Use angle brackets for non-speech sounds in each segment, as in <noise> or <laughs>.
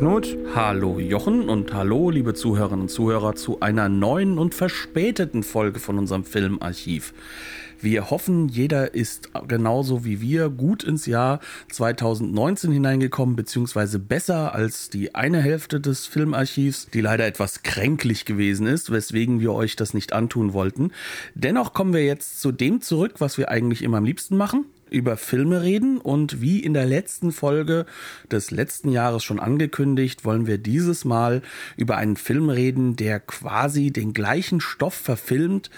Knut. Hallo Jochen und hallo liebe Zuhörerinnen und Zuhörer zu einer neuen und verspäteten Folge von unserem Filmarchiv. Wir hoffen, jeder ist genauso wie wir gut ins Jahr 2019 hineingekommen, beziehungsweise besser als die eine Hälfte des Filmarchivs, die leider etwas kränklich gewesen ist, weswegen wir euch das nicht antun wollten. Dennoch kommen wir jetzt zu dem zurück, was wir eigentlich immer am liebsten machen, über Filme reden und wie in der letzten Folge des letzten Jahres schon angekündigt, wollen wir dieses Mal über einen Film reden, der quasi den gleichen Stoff verfilmt,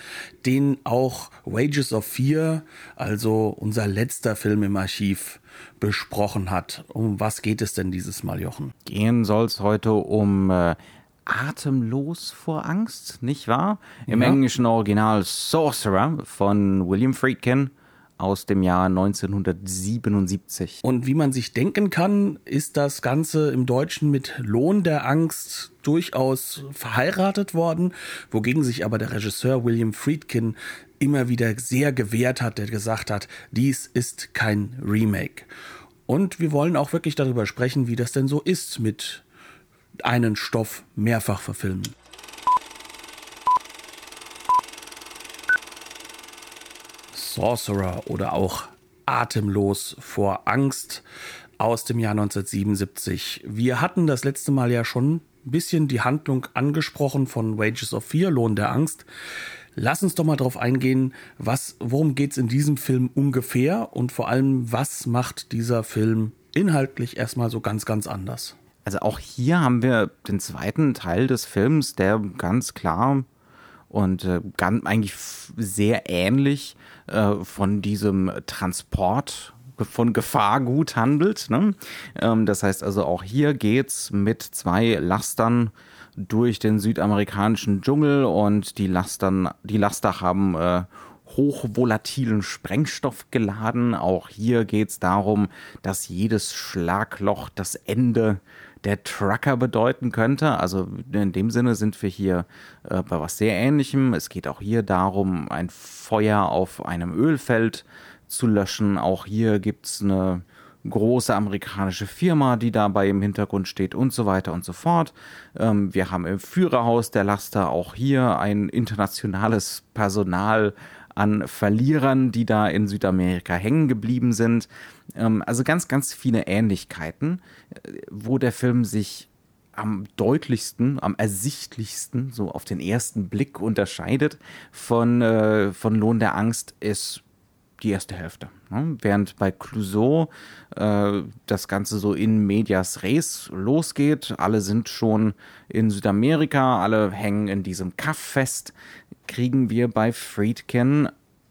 den auch Wages of Fear, also unser letzter Film im Archiv, besprochen hat. Um was geht es denn dieses Mal, Jochen? Gehen soll es heute um äh, Atemlos vor Angst, nicht wahr? Im ja. englischen Original Sorcerer von William Friedkin aus dem Jahr 1977. Und wie man sich denken kann, ist das Ganze im Deutschen mit Lohn der Angst durchaus verheiratet worden, wogegen sich aber der Regisseur William Friedkin immer wieder sehr gewehrt hat, der gesagt hat, dies ist kein Remake. Und wir wollen auch wirklich darüber sprechen, wie das denn so ist mit einen Stoff mehrfach verfilmen. Sorcerer oder auch Atemlos vor Angst aus dem Jahr 1977. Wir hatten das letzte Mal ja schon ein bisschen die Handlung angesprochen von Wages of Fear, Lohn der Angst. Lass uns doch mal drauf eingehen, was, worum geht es in diesem Film ungefähr und vor allem, was macht dieser Film inhaltlich erstmal so ganz, ganz anders? Also auch hier haben wir den zweiten Teil des Films, der ganz klar und äh, ganz, eigentlich sehr ähnlich äh, von diesem Transport von Gefahrgut handelt. Ne? Ähm, das heißt also auch hier geht's mit zwei Lastern durch den südamerikanischen Dschungel und die Lastern, die Laster haben äh, hochvolatilen Sprengstoff geladen. Auch hier geht's darum, dass jedes Schlagloch das Ende der Trucker bedeuten könnte. Also in dem Sinne sind wir hier äh, bei was sehr Ähnlichem. Es geht auch hier darum, ein Feuer auf einem Ölfeld zu löschen. Auch hier gibt es eine große amerikanische Firma, die dabei im Hintergrund steht und so weiter und so fort. Ähm, wir haben im Führerhaus der Laster auch hier ein internationales Personal an Verlierern, die da in Südamerika hängen geblieben sind. Ähm, also ganz, ganz viele Ähnlichkeiten, äh, wo der Film sich am deutlichsten, am ersichtlichsten, so auf den ersten Blick unterscheidet von, äh, von Lohn der Angst, ist die erste Hälfte. Ne? Während bei Clouseau äh, das Ganze so in medias res losgeht, alle sind schon in Südamerika, alle hängen in diesem Kaff fest, kriegen wir bei Friedkin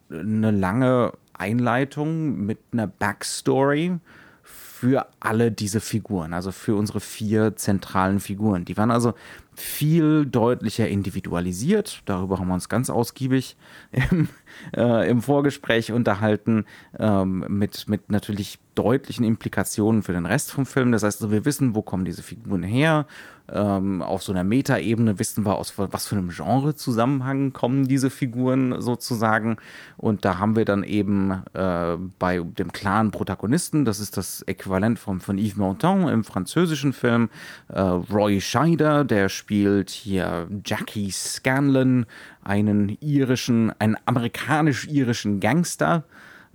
eine lange Einleitung mit einer Backstory für alle diese Figuren, also für unsere vier zentralen Figuren. Die waren also viel deutlicher individualisiert. Darüber haben wir uns ganz ausgiebig <laughs> im, äh, im Vorgespräch unterhalten, ähm, mit, mit natürlich deutlichen Implikationen für den Rest vom Film. Das heißt, wir wissen, wo kommen diese Figuren her. Ähm, auf so einer Metaebene wissen wir, aus was für einem Genre-Zusammenhang kommen diese Figuren sozusagen. Und da haben wir dann eben äh, bei dem klaren Protagonisten, das ist das Äquivalent von, von Yves Montand im französischen Film, äh, Roy Scheider, der spielt hier Jackie Scanlon, einen irischen, einen amerikanisch-irischen Gangster,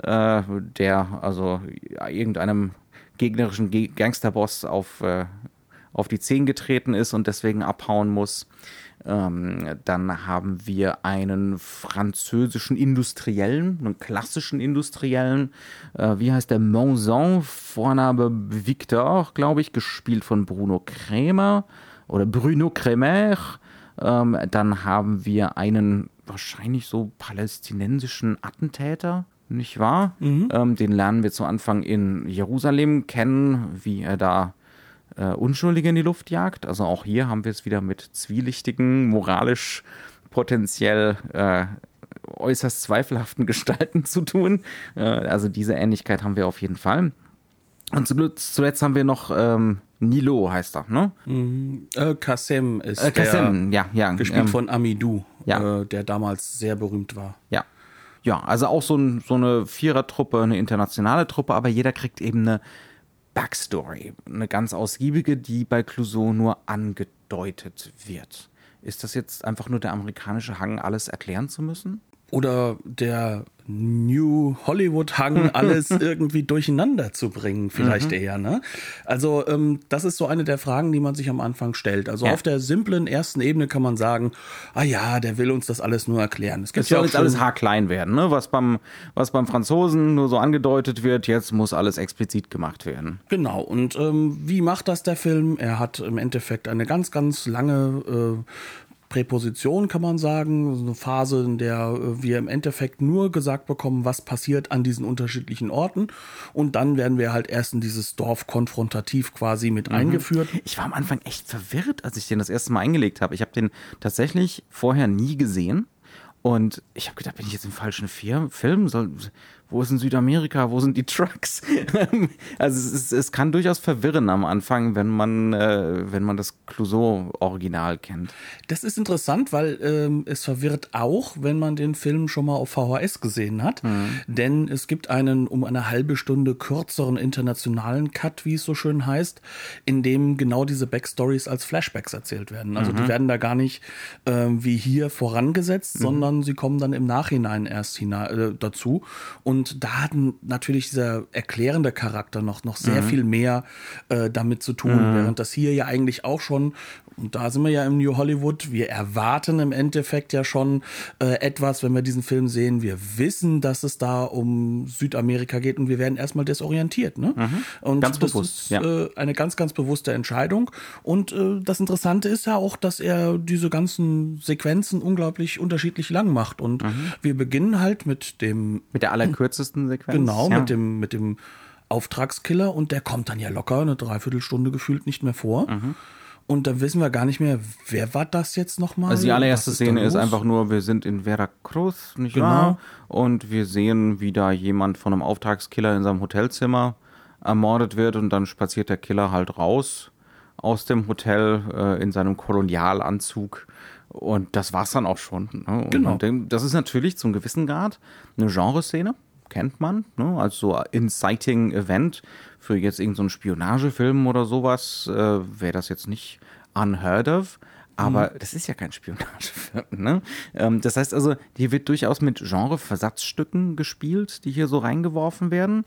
äh, der also irgendeinem gegnerischen Gangsterboss auf, äh, auf die Zehen getreten ist und deswegen abhauen muss. Ähm, dann haben wir einen französischen Industriellen, einen klassischen Industriellen. Äh, wie heißt der? Monzon, Vorname Victor, glaube ich, gespielt von Bruno Krämer oder Bruno Kremer. Ähm, dann haben wir einen wahrscheinlich so palästinensischen Attentäter, nicht wahr? Mhm. Ähm, den lernen wir zu Anfang in Jerusalem kennen, wie er da äh, Unschuldige in die Luft jagt. Also auch hier haben wir es wieder mit zwielichtigen, moralisch potenziell äh, äußerst zweifelhaften <laughs> Gestalten zu tun. Äh, also diese Ähnlichkeit haben wir auf jeden Fall. Und zuletzt haben wir noch ähm, Nilo heißt er, ne? Mhm. Äh, Kassem ist äh, Kassem, ja, ja. gespielt ähm, von Amidou, ja. äh, der damals sehr berühmt war. Ja. Ja, also auch so, ein, so eine Vierertruppe, eine internationale Truppe, aber jeder kriegt eben eine Backstory, eine ganz ausgiebige, die bei Clouseau nur angedeutet wird. Ist das jetzt einfach nur der amerikanische Hang, alles erklären zu müssen? Oder der New Hollywood-Hang, <laughs> alles irgendwie durcheinander zu bringen, vielleicht mhm. eher. Ne? Also ähm, das ist so eine der Fragen, die man sich am Anfang stellt. Also ja. auf der simplen ersten Ebene kann man sagen, ah ja, der will uns das alles nur erklären. Es soll jetzt alles haarklein werden, ne? was, beim, was beim Franzosen nur so angedeutet wird, jetzt muss alles explizit gemacht werden. Genau, und ähm, wie macht das der Film? Er hat im Endeffekt eine ganz, ganz lange äh, Präposition, kann man sagen. Eine Phase, in der äh, wir im Endeffekt nur gesagt bekommen, was passiert an diesen unterschiedlichen Orten. Und dann werden wir halt erst in dieses Dorf konfrontativ quasi mit mhm. eingeführt. Ich war am Anfang echt verwirrt, als ich den das erste Mal eingelegt habe. Ich habe den tatsächlich vorher nie gesehen. Und ich habe gedacht, bin ich jetzt im falschen Film? Soll, wo ist in Südamerika, wo sind die Trucks? <laughs> also es, ist, es, kann durchaus verwirren am Anfang, wenn man, äh, wenn man das Clouseau-Original kennt. Das ist interessant, weil ähm, es verwirrt auch, wenn man den Film schon mal auf VHS gesehen hat. Mhm. Denn es gibt einen um eine halbe Stunde kürzeren internationalen Cut, wie es so schön heißt, in dem genau diese Backstories als Flashbacks erzählt werden. Also mhm. die werden da gar nicht äh, wie hier vorangesetzt, mhm. sondern sie kommen dann im Nachhinein erst äh, dazu. Und und da hat natürlich dieser erklärende Charakter noch, noch sehr mhm. viel mehr äh, damit zu tun, mhm. während das hier ja eigentlich auch schon, und da sind wir ja im New Hollywood, wir erwarten im Endeffekt ja schon äh, etwas, wenn wir diesen Film sehen. Wir wissen, dass es da um Südamerika geht und wir werden erstmal desorientiert. Ne? Mhm. Und ganz das bewusst, ist ja. äh, eine ganz, ganz bewusste Entscheidung. Und äh, das Interessante ist ja auch, dass er diese ganzen Sequenzen unglaublich unterschiedlich lang macht. Und mhm. wir beginnen halt mit dem. Mit der allerkürzesten kürzesten Sequenz. Genau, ja. mit dem, mit dem Auftragskiller und der kommt dann ja locker eine Dreiviertelstunde gefühlt nicht mehr vor. Mhm. Und dann wissen wir gar nicht mehr, wer war das jetzt nochmal? Also die allererste ist Szene ist einfach nur, wir sind in Veracruz, nicht genau. wahr? Und wir sehen, wie da jemand von einem Auftragskiller in seinem Hotelzimmer ermordet wird und dann spaziert der Killer halt raus aus dem Hotel äh, in seinem Kolonialanzug. Und das war's dann auch schon. Ne? Genau. Und das ist natürlich zum gewissen Grad eine Genreszene kennt man, ne? als so Inciting Event für jetzt irgendeinen so Spionagefilm oder sowas, äh, wäre das jetzt nicht unheard of. Aber mhm. das ist ja kein <laughs> Spionagefilm. Ne? Ähm, das heißt also, hier wird durchaus mit Genre-Versatzstücken gespielt, die hier so reingeworfen werden.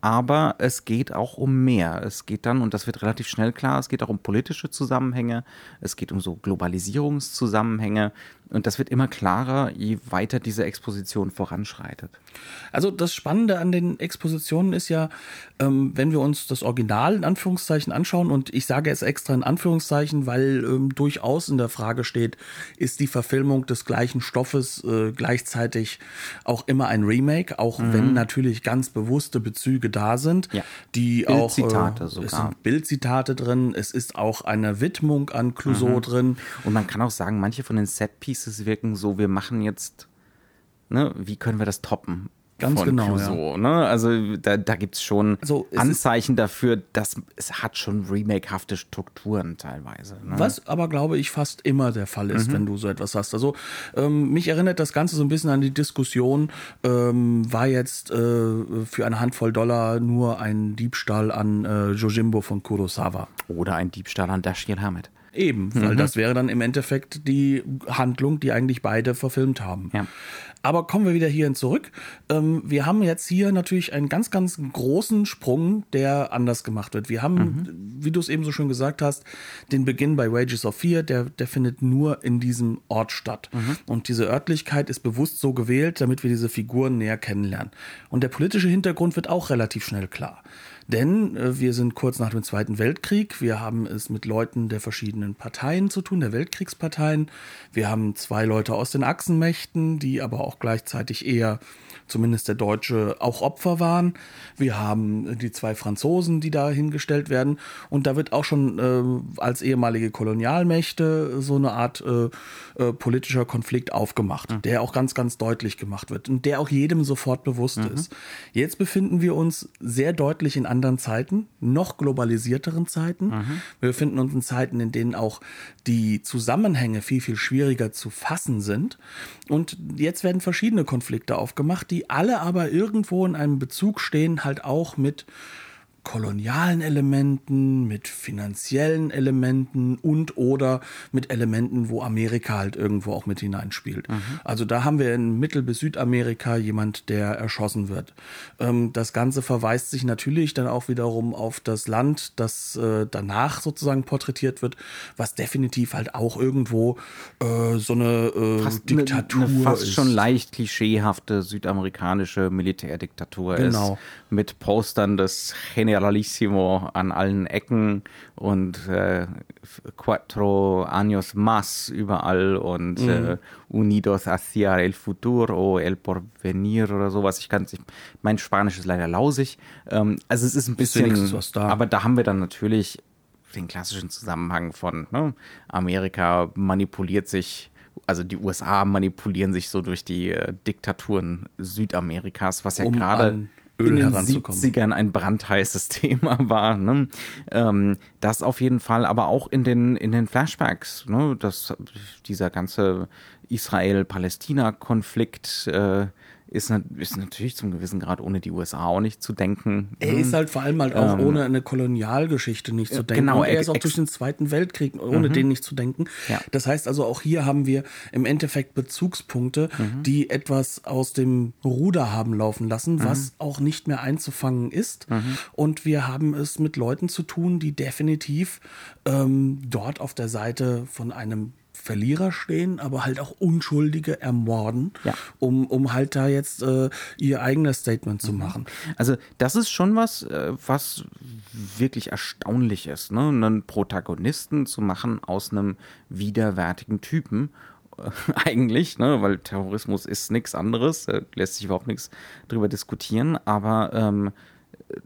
Aber es geht auch um mehr. Es geht dann, und das wird relativ schnell klar, es geht auch um politische Zusammenhänge, es geht um so Globalisierungszusammenhänge, und das wird immer klarer, je weiter diese Exposition voranschreitet. Also das Spannende an den Expositionen ist ja, ähm, wenn wir uns das Original in Anführungszeichen anschauen, und ich sage es extra in Anführungszeichen, weil ähm, durchaus in der Frage steht, ist die Verfilmung des gleichen Stoffes äh, gleichzeitig auch immer ein Remake, auch mhm. wenn natürlich ganz bewusste Bezüge da sind, ja. die Bildzitate auch äh, sogar. es sind Bildzitate drin, es ist auch eine Widmung an Clouseau mhm. drin. Und man kann auch sagen, manche von den Setpieces Pieces wirken so, wir machen jetzt, ne, wie können wir das toppen? Ganz genau. Clouseau, ja. ne? Also da, da gibt es schon also, Anzeichen dafür, dass es hat schon remakhafte Strukturen teilweise. Ne? Was aber, glaube ich, fast immer der Fall ist, mhm. wenn du so etwas hast. Also ähm, mich erinnert das Ganze so ein bisschen an die Diskussion, ähm, war jetzt äh, für eine Handvoll Dollar nur ein Diebstahl an äh, Jojimbo von Kurosawa. Oder ein Diebstahl an Dashiell Hammett. Eben, weil mhm. das wäre dann im Endeffekt die Handlung, die eigentlich beide verfilmt haben. Ja. Aber kommen wir wieder hierhin zurück. Ähm, wir haben jetzt hier natürlich einen ganz, ganz großen Sprung, der anders gemacht wird. Wir haben, mhm. wie du es eben so schön gesagt hast, den Beginn bei Wages of Fear, der, der findet nur in diesem Ort statt. Mhm. Und diese Örtlichkeit ist bewusst so gewählt, damit wir diese Figuren näher kennenlernen. Und der politische Hintergrund wird auch relativ schnell klar. Denn äh, wir sind kurz nach dem Zweiten Weltkrieg. Wir haben es mit Leuten der verschiedenen Parteien zu tun, der Weltkriegsparteien. Wir haben zwei Leute aus den Achsenmächten, die aber auch gleichzeitig eher zumindest der Deutsche, auch Opfer waren. Wir haben die zwei Franzosen, die da hingestellt werden. Und da wird auch schon äh, als ehemalige Kolonialmächte so eine Art äh, äh, politischer Konflikt aufgemacht, mhm. der auch ganz, ganz deutlich gemacht wird und der auch jedem sofort bewusst mhm. ist. Jetzt befinden wir uns sehr deutlich in anderen Zeiten, noch globalisierteren Zeiten. Mhm. Wir befinden uns in Zeiten, in denen auch die Zusammenhänge viel, viel schwieriger zu fassen sind. Und jetzt werden verschiedene Konflikte aufgemacht, die alle aber irgendwo in einem Bezug stehen, halt auch mit kolonialen Elementen, mit finanziellen Elementen und oder mit Elementen, wo Amerika halt irgendwo auch mit hineinspielt. Mhm. Also da haben wir in Mittel- bis Südamerika jemand, der erschossen wird. Ähm, das Ganze verweist sich natürlich dann auch wiederum auf das Land, das äh, danach sozusagen porträtiert wird, was definitiv halt auch irgendwo äh, so eine äh, fast Diktatur eine, eine fast ist. schon leicht klischeehafte südamerikanische Militärdiktatur genau. ist. Mit Postern des General Generalissimo an allen Ecken und äh, Cuatro Años Más überall und mhm. äh, Unidos hacia el futuro, el porvenir oder sowas. Ich kann ich, mein Spanisch ist leider lausig. Ähm, also es ist ein bisschen, da. aber da haben wir dann natürlich den klassischen Zusammenhang von ne, Amerika manipuliert sich also die USA manipulieren sich so durch die äh, Diktaturen Südamerikas, was ja um gerade Öl in den 70ern ein brandheißes <laughs> Thema war. Ne? Ähm, das auf jeden Fall, aber auch in den, in den Flashbacks, ne? das, dieser ganze Israel-Palästina-Konflikt, äh, ist, ist natürlich zum gewissen Grad ohne die USA auch nicht zu denken. Er ist halt vor allem halt auch ähm, ohne eine Kolonialgeschichte nicht zu denken. Genau, und er ist auch durch den Zweiten Weltkrieg ohne mhm. den nicht zu denken. Ja. Das heißt also auch hier haben wir im Endeffekt Bezugspunkte, mhm. die etwas aus dem Ruder haben laufen lassen, was mhm. auch nicht mehr einzufangen ist. Mhm. Und wir haben es mit Leuten zu tun, die definitiv ähm, dort auf der Seite von einem Verlierer stehen, aber halt auch Unschuldige ermorden, ja. um, um halt da jetzt äh, ihr eigenes Statement zu mhm. machen. Also das ist schon was, äh, was wirklich erstaunlich ist, ne? einen Protagonisten zu machen aus einem widerwärtigen Typen <laughs> eigentlich, ne, weil Terrorismus ist nichts anderes, lässt sich überhaupt nichts drüber diskutieren, aber ähm,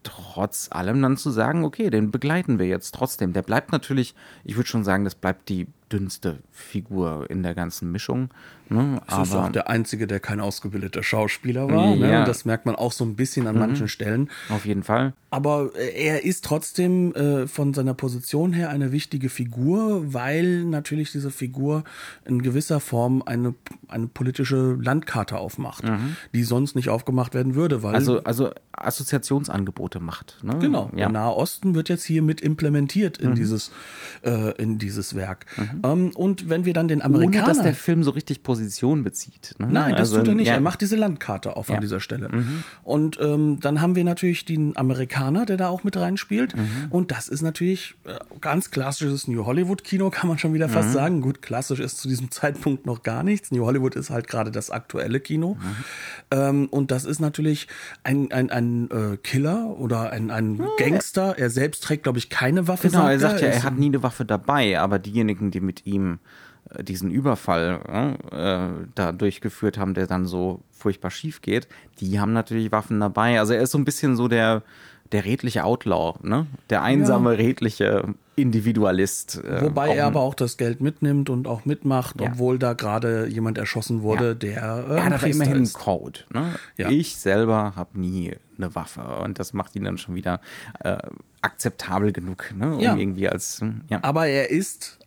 trotz allem dann zu sagen, okay, den begleiten wir jetzt trotzdem. Der bleibt natürlich, ich würde schon sagen, das bleibt die dünnste Figur in der ganzen Mischung. Ne? Das ist auch der einzige, der kein ausgebildeter Schauspieler war. Ne? Ja. Ne? Und das merkt man auch so ein bisschen an mhm. manchen Stellen. Auf jeden Fall. Aber äh, er ist trotzdem äh, von seiner Position her eine wichtige Figur, weil natürlich diese Figur in gewisser Form eine, eine politische Landkarte aufmacht, mhm. die sonst nicht aufgemacht werden würde. Weil also, also Assoziationsangebote macht. Ne? Genau. Ja. Der Nahe Osten wird jetzt hier mit implementiert in, mhm. dieses, äh, in dieses Werk. Ähm, und wenn wir dann den Amerikaner... Ohne, dass der Film so richtig Position bezieht. Ne? Nein, das also, tut er nicht. Ja. Er macht diese Landkarte auf ja. an dieser Stelle. Mhm. Und ähm, dann haben wir natürlich den Amerikaner, der da auch mit reinspielt. Mhm. Und das ist natürlich äh, ganz klassisches New Hollywood-Kino, kann man schon wieder fast mhm. sagen. Gut, klassisch ist zu diesem <laughs> Zeitpunkt noch gar nichts. New Hollywood ist halt gerade das aktuelle Kino. Mhm. Ähm, und das ist natürlich ein, ein, ein äh, Killer oder ein, ein Gangster. Er selbst trägt, glaube ich, keine Waffe. Genau, er sagt ja, er hat nie eine Waffe dabei, aber diejenigen, die mit ihm äh, diesen Überfall äh, da durchgeführt haben, der dann so furchtbar schief geht, die haben natürlich Waffen dabei. Also er ist so ein bisschen so der, der redliche Outlaw, ne? Der einsame, ja. redliche Individualist. Äh, Wobei er aber auch das Geld mitnimmt und auch mitmacht, ja. obwohl da gerade jemand erschossen wurde, ja. der äh, er hat immerhin einen Code. Ne? Ich selber habe nie eine Waffe und das macht ihn dann schon wieder äh, akzeptabel genug, ne? um irgendwie als. Hm, ja. Aber er ist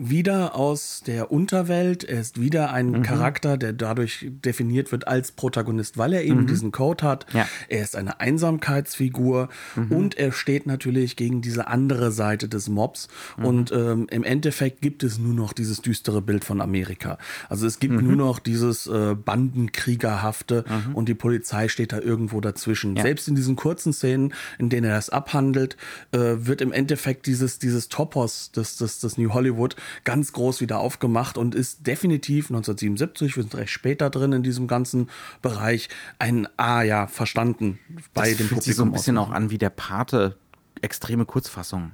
wieder aus der Unterwelt. Er ist wieder ein mhm. Charakter, der dadurch definiert wird als Protagonist, weil er eben mhm. diesen Code hat. Ja. Er ist eine Einsamkeitsfigur mhm. und er steht natürlich gegen diese andere Seite des Mobs. Mhm. Und ähm, im Endeffekt gibt es nur noch dieses düstere Bild von Amerika. Also es gibt mhm. nur noch dieses äh, Bandenkriegerhafte mhm. und die Polizei steht da irgendwo dazwischen. Ja. Selbst in diesen kurzen Szenen, in denen er das abhandelt, äh, wird im Endeffekt dieses, dieses Topos des, des, des New Hollywood ganz groß wieder aufgemacht und ist definitiv 1977, wir sind recht später drin in diesem ganzen Bereich, ein Ah ja, verstanden bei das dem fühlt Publikum. Sich so ein bisschen auch an wie der Pate, extreme Kurzfassung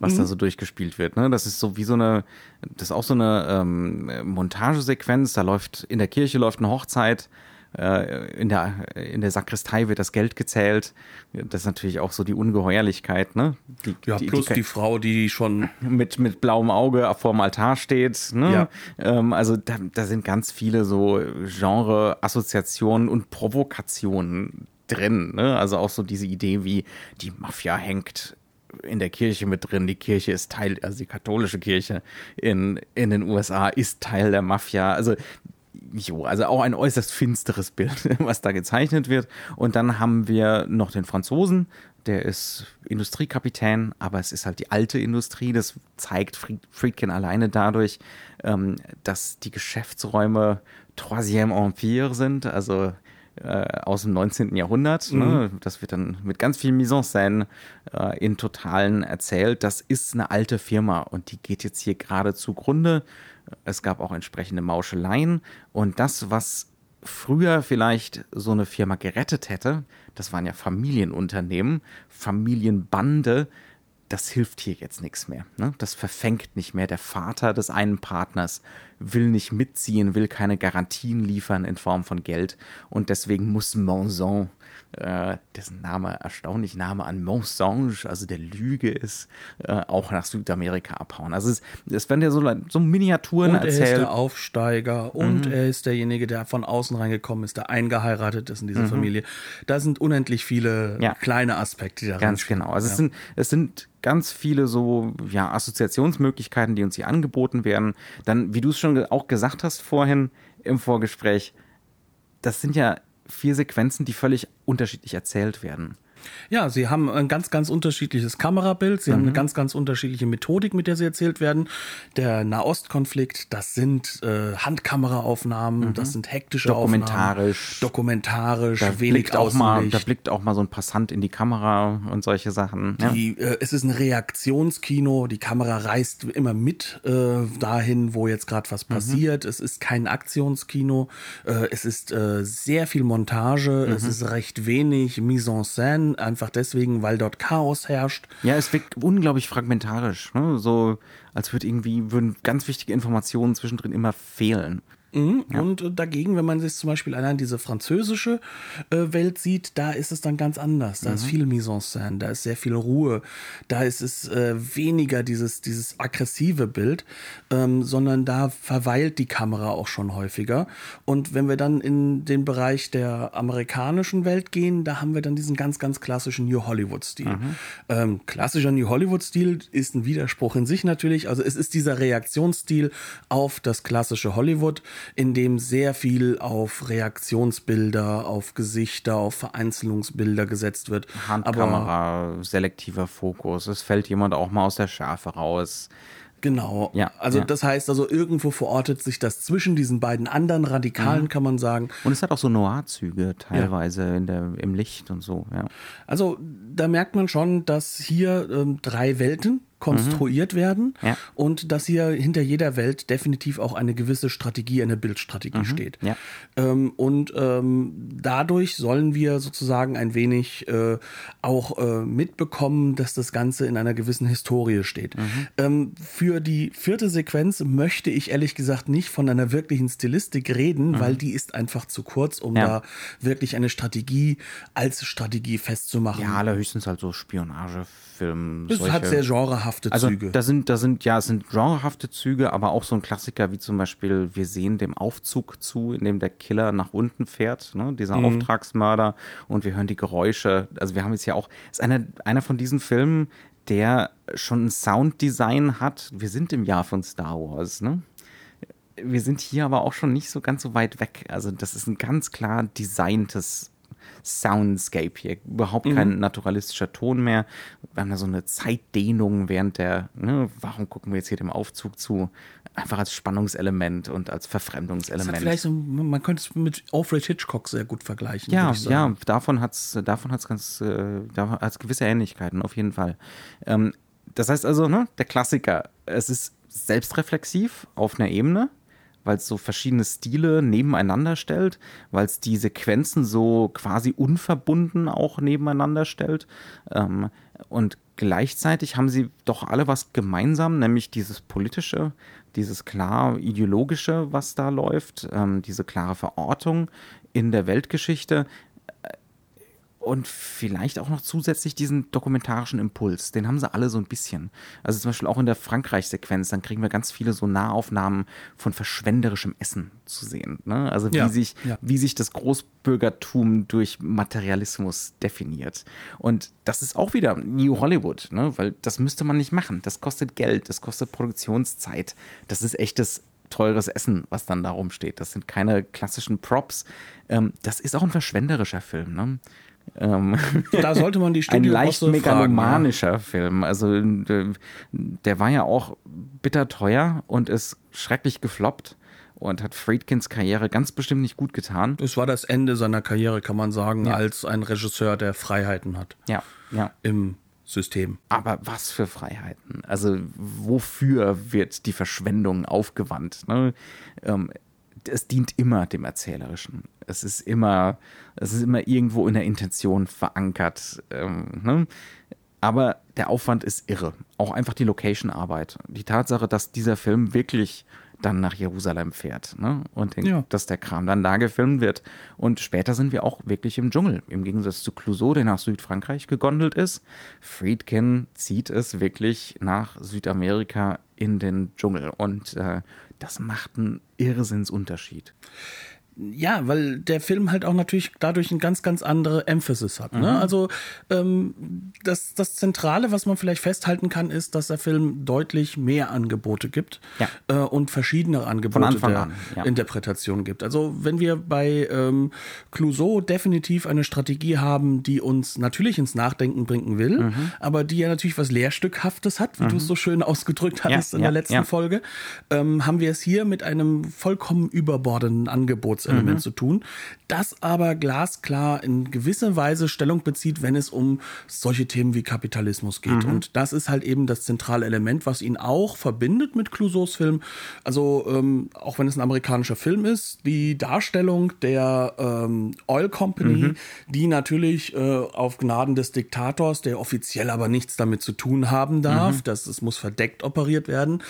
was mhm. da so durchgespielt wird. Ne? Das ist so wie so eine, das ist auch so eine ähm, Montagesequenz. Da läuft in der Kirche läuft eine Hochzeit in der, in der Sakristei wird das Geld gezählt. Das ist natürlich auch so die Ungeheuerlichkeit, ne? Die, ja, die, plus die, die, Frau, die schon mit, mit blauem Auge vor dem Altar steht, ne? Ja. Ähm, also da, da sind ganz viele so Genre-Assoziationen und Provokationen drin, ne? Also auch so diese Idee wie die Mafia hängt in der Kirche mit drin. Die Kirche ist Teil, also die katholische Kirche in, in den USA ist Teil der Mafia. Also jo, also auch ein äußerst finsteres Bild, <laughs> was da gezeichnet wird. Und dann haben wir noch den Franzosen, der ist Industriekapitän, aber es ist halt die alte Industrie. Das zeigt Friedkin alleine dadurch, ähm, dass die Geschäftsräume Troisième Empire sind, also äh, aus dem 19. Jahrhundert. Ne? Mhm. Ne? Das wird dann mit ganz viel Mise en scène äh, in Totalen erzählt. Das ist eine alte Firma und die geht jetzt hier gerade zugrunde. Es gab auch entsprechende Mauscheleien. Und das, was früher vielleicht so eine Firma gerettet hätte, das waren ja Familienunternehmen, Familienbande, das hilft hier jetzt nichts mehr. Ne? Das verfängt nicht mehr. Der Vater des einen Partners will nicht mitziehen, will keine Garantien liefern in Form von Geld. Und deswegen muss Monson äh, dessen Name erstaunlich Name an Mensonge, also der Lüge ist, äh, auch nach Südamerika abhauen. Also es, es werden ja so, so Miniaturen und erzählt. Er ist der Aufsteiger und mhm. er ist derjenige, der von außen reingekommen ist, der eingeheiratet ist in diese mhm. Familie. Da sind unendlich viele ja. kleine Aspekte, die da Ganz genau. Also ja. es sind, es sind ganz viele so ja, Assoziationsmöglichkeiten, die uns hier angeboten werden. Dann, wie du es schon auch gesagt hast vorhin im Vorgespräch, das sind ja vier Sequenzen, die völlig unterschiedlich erzählt werden. Ja, sie haben ein ganz, ganz unterschiedliches Kamerabild. Sie mhm. haben eine mhm. ganz, ganz unterschiedliche Methodik, mit der sie erzählt werden. Der Nahostkonflikt, das sind äh, Handkameraaufnahmen, mhm. das sind hektische dokumentarisch, Aufnahmen. Dokumentarisch, da wenig blickt auch mal, Da blickt auch mal so ein Passant in die Kamera und solche Sachen. Die, ja. äh, es ist ein Reaktionskino. Die Kamera reist immer mit äh, dahin, wo jetzt gerade was mhm. passiert. Es ist kein Aktionskino. Äh, es ist äh, sehr viel Montage. Es mhm. ist recht wenig Mise en scène einfach deswegen, weil dort Chaos herrscht. Ja, es wirkt unglaublich fragmentarisch. Ne? So, als würde irgendwie, würden ganz wichtige Informationen zwischendrin immer fehlen. Mhm. Ja. Und äh, dagegen, wenn man sich zum Beispiel allein diese französische äh, Welt sieht, da ist es dann ganz anders. Da mhm. ist viel Mise en scène, da ist sehr viel Ruhe, da ist es äh, weniger dieses, dieses aggressive Bild, ähm, sondern da verweilt die Kamera auch schon häufiger. Und wenn wir dann in den Bereich der amerikanischen Welt gehen, da haben wir dann diesen ganz, ganz klassischen New Hollywood-Stil. Mhm. Ähm, klassischer New Hollywood-Stil ist ein Widerspruch in sich natürlich. Also es ist dieser Reaktionsstil auf das klassische Hollywood in dem sehr viel auf Reaktionsbilder, auf Gesichter, auf Vereinzelungsbilder gesetzt wird. Handkamera, Aber, selektiver Fokus, es fällt jemand auch mal aus der Schärfe raus. Genau. Ja, also ja. das heißt also, irgendwo verortet sich das zwischen diesen beiden anderen Radikalen, mhm. kann man sagen. Und es hat auch so Noir-Züge teilweise ja. in der, im Licht und so, ja. Also da merkt man schon, dass hier ähm, drei Welten konstruiert mhm. werden ja. und dass hier hinter jeder Welt definitiv auch eine gewisse Strategie, eine Bildstrategie mhm. steht. Ja. Ähm, und ähm, dadurch sollen wir sozusagen ein wenig äh, auch äh, mitbekommen, dass das Ganze in einer gewissen Historie steht. Mhm. Ähm, für die vierte Sequenz möchte ich ehrlich gesagt nicht von einer wirklichen Stilistik reden, mhm. weil die ist einfach zu kurz, um ja. da wirklich eine Strategie als Strategie festzumachen. Ja, allerhöchstens halt so Spionagefilm. Das hat sehr genrehafte genrehafte also, Züge. Da sind, da sind, ja, es sind genrehafte Züge, aber auch so ein Klassiker wie zum Beispiel, wir sehen dem Aufzug zu, in dem der Killer nach unten fährt, ne, dieser mhm. Auftragsmörder, und wir hören die Geräusche. Also wir haben jetzt ja auch, ist einer, einer von diesen Filmen, der schon ein Sounddesign hat. Wir sind im Jahr von Star Wars, ne? Wir sind hier aber auch schon nicht so ganz so weit weg. Also das ist ein ganz klar designtes Soundscape hier. Überhaupt mhm. kein naturalistischer Ton mehr. Wir haben da so eine Zeitdehnung während der, ne, warum gucken wir jetzt hier dem Aufzug zu? Einfach als Spannungselement und als Verfremdungselement. vielleicht so, man könnte es mit Alfred Hitchcock sehr gut vergleichen. Ja, ja, davon hat es davon hat's ganz, äh, da hat's gewisse Ähnlichkeiten, auf jeden Fall. Ähm, das heißt also, ne, der Klassiker, es ist selbstreflexiv auf einer Ebene, weil es so verschiedene Stile nebeneinander stellt, weil es die Sequenzen so quasi unverbunden auch nebeneinander stellt. Ähm, und gleichzeitig haben sie doch alle was gemeinsam, nämlich dieses politische, dieses klar ideologische, was da läuft, ähm, diese klare Verortung in der Weltgeschichte, und vielleicht auch noch zusätzlich diesen dokumentarischen Impuls. Den haben sie alle so ein bisschen. Also zum Beispiel auch in der Frankreich-Sequenz, dann kriegen wir ganz viele so Nahaufnahmen von verschwenderischem Essen zu sehen. Ne? Also wie, ja, sich, ja. wie sich das Großbürgertum durch Materialismus definiert. Und das ist auch wieder New Hollywood, ne? weil das müsste man nicht machen. Das kostet Geld, das kostet Produktionszeit. Das ist echtes teures Essen, was dann da rumsteht. Das sind keine klassischen Props. Ähm, das ist auch ein verschwenderischer Film. Ne? Ähm, da sollte man die Studio <laughs> Ein leicht megalomanischer Film. Also der, der war ja auch bitter teuer und ist schrecklich gefloppt und hat Friedkins Karriere ganz bestimmt nicht gut getan. Es war das Ende seiner Karriere, kann man sagen, ja. als ein Regisseur, der Freiheiten hat. Ja, ja. Im System. Aber was für Freiheiten? Also wofür wird die Verschwendung aufgewandt? Ne? Ähm, es dient immer dem Erzählerischen. Es ist immer, es ist immer irgendwo in der Intention verankert. Ähm, ne? Aber der Aufwand ist irre. Auch einfach die Location-Arbeit. Die Tatsache, dass dieser Film wirklich dann nach Jerusalem fährt ne? und den, ja. dass der Kram dann da gefilmt wird. Und später sind wir auch wirklich im Dschungel. Im Gegensatz zu Clouseau, der nach Südfrankreich gegondelt ist. Friedkin zieht es wirklich nach Südamerika in den Dschungel. Und äh, das macht einen Irrsinnsunterschied ja, weil der Film halt auch natürlich dadurch eine ganz, ganz andere Emphasis hat. Ne? Mhm. Also ähm, das, das Zentrale, was man vielleicht festhalten kann, ist, dass der Film deutlich mehr Angebote gibt ja. äh, und verschiedene Angebote der an, ja. Interpretation gibt. Also wenn wir bei ähm, Clouseau definitiv eine Strategie haben, die uns natürlich ins Nachdenken bringen will, mhm. aber die ja natürlich was Lehrstückhaftes hat, wie mhm. du es so schön ausgedrückt hattest ja, in der letzten Folge, ähm, haben wir es hier mit einem vollkommen überbordenden Angebot Element mhm. zu tun, das aber glasklar in gewisser Weise Stellung bezieht, wenn es um solche Themen wie Kapitalismus geht. Mhm. Und das ist halt eben das zentrale Element, was ihn auch verbindet mit Clouseaus Film. Also ähm, auch wenn es ein amerikanischer Film ist, die Darstellung der ähm, Oil Company, mhm. die natürlich äh, auf Gnaden des Diktators, der offiziell aber nichts damit zu tun haben darf, mhm. dass es muss verdeckt operiert werden,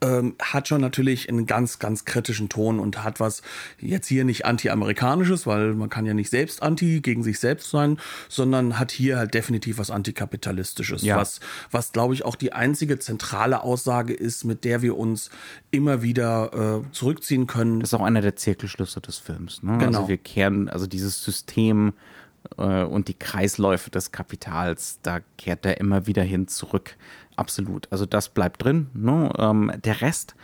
ähm, hat schon natürlich einen ganz, ganz kritischen Ton und hat was jetzt hier hier nicht anti-amerikanisches, weil man kann ja nicht selbst anti gegen sich selbst sein, sondern hat hier halt definitiv was antikapitalistisches, ja. was, was glaube ich auch die einzige zentrale Aussage ist, mit der wir uns immer wieder äh, zurückziehen können. Das ist auch einer der Zirkelschlüsse des Films. Ne? Genau. Also wir kehren, also dieses System äh, und die Kreisläufe des Kapitals, da kehrt er immer wieder hin zurück. Absolut. Also das bleibt drin. Ne? Ähm, der Rest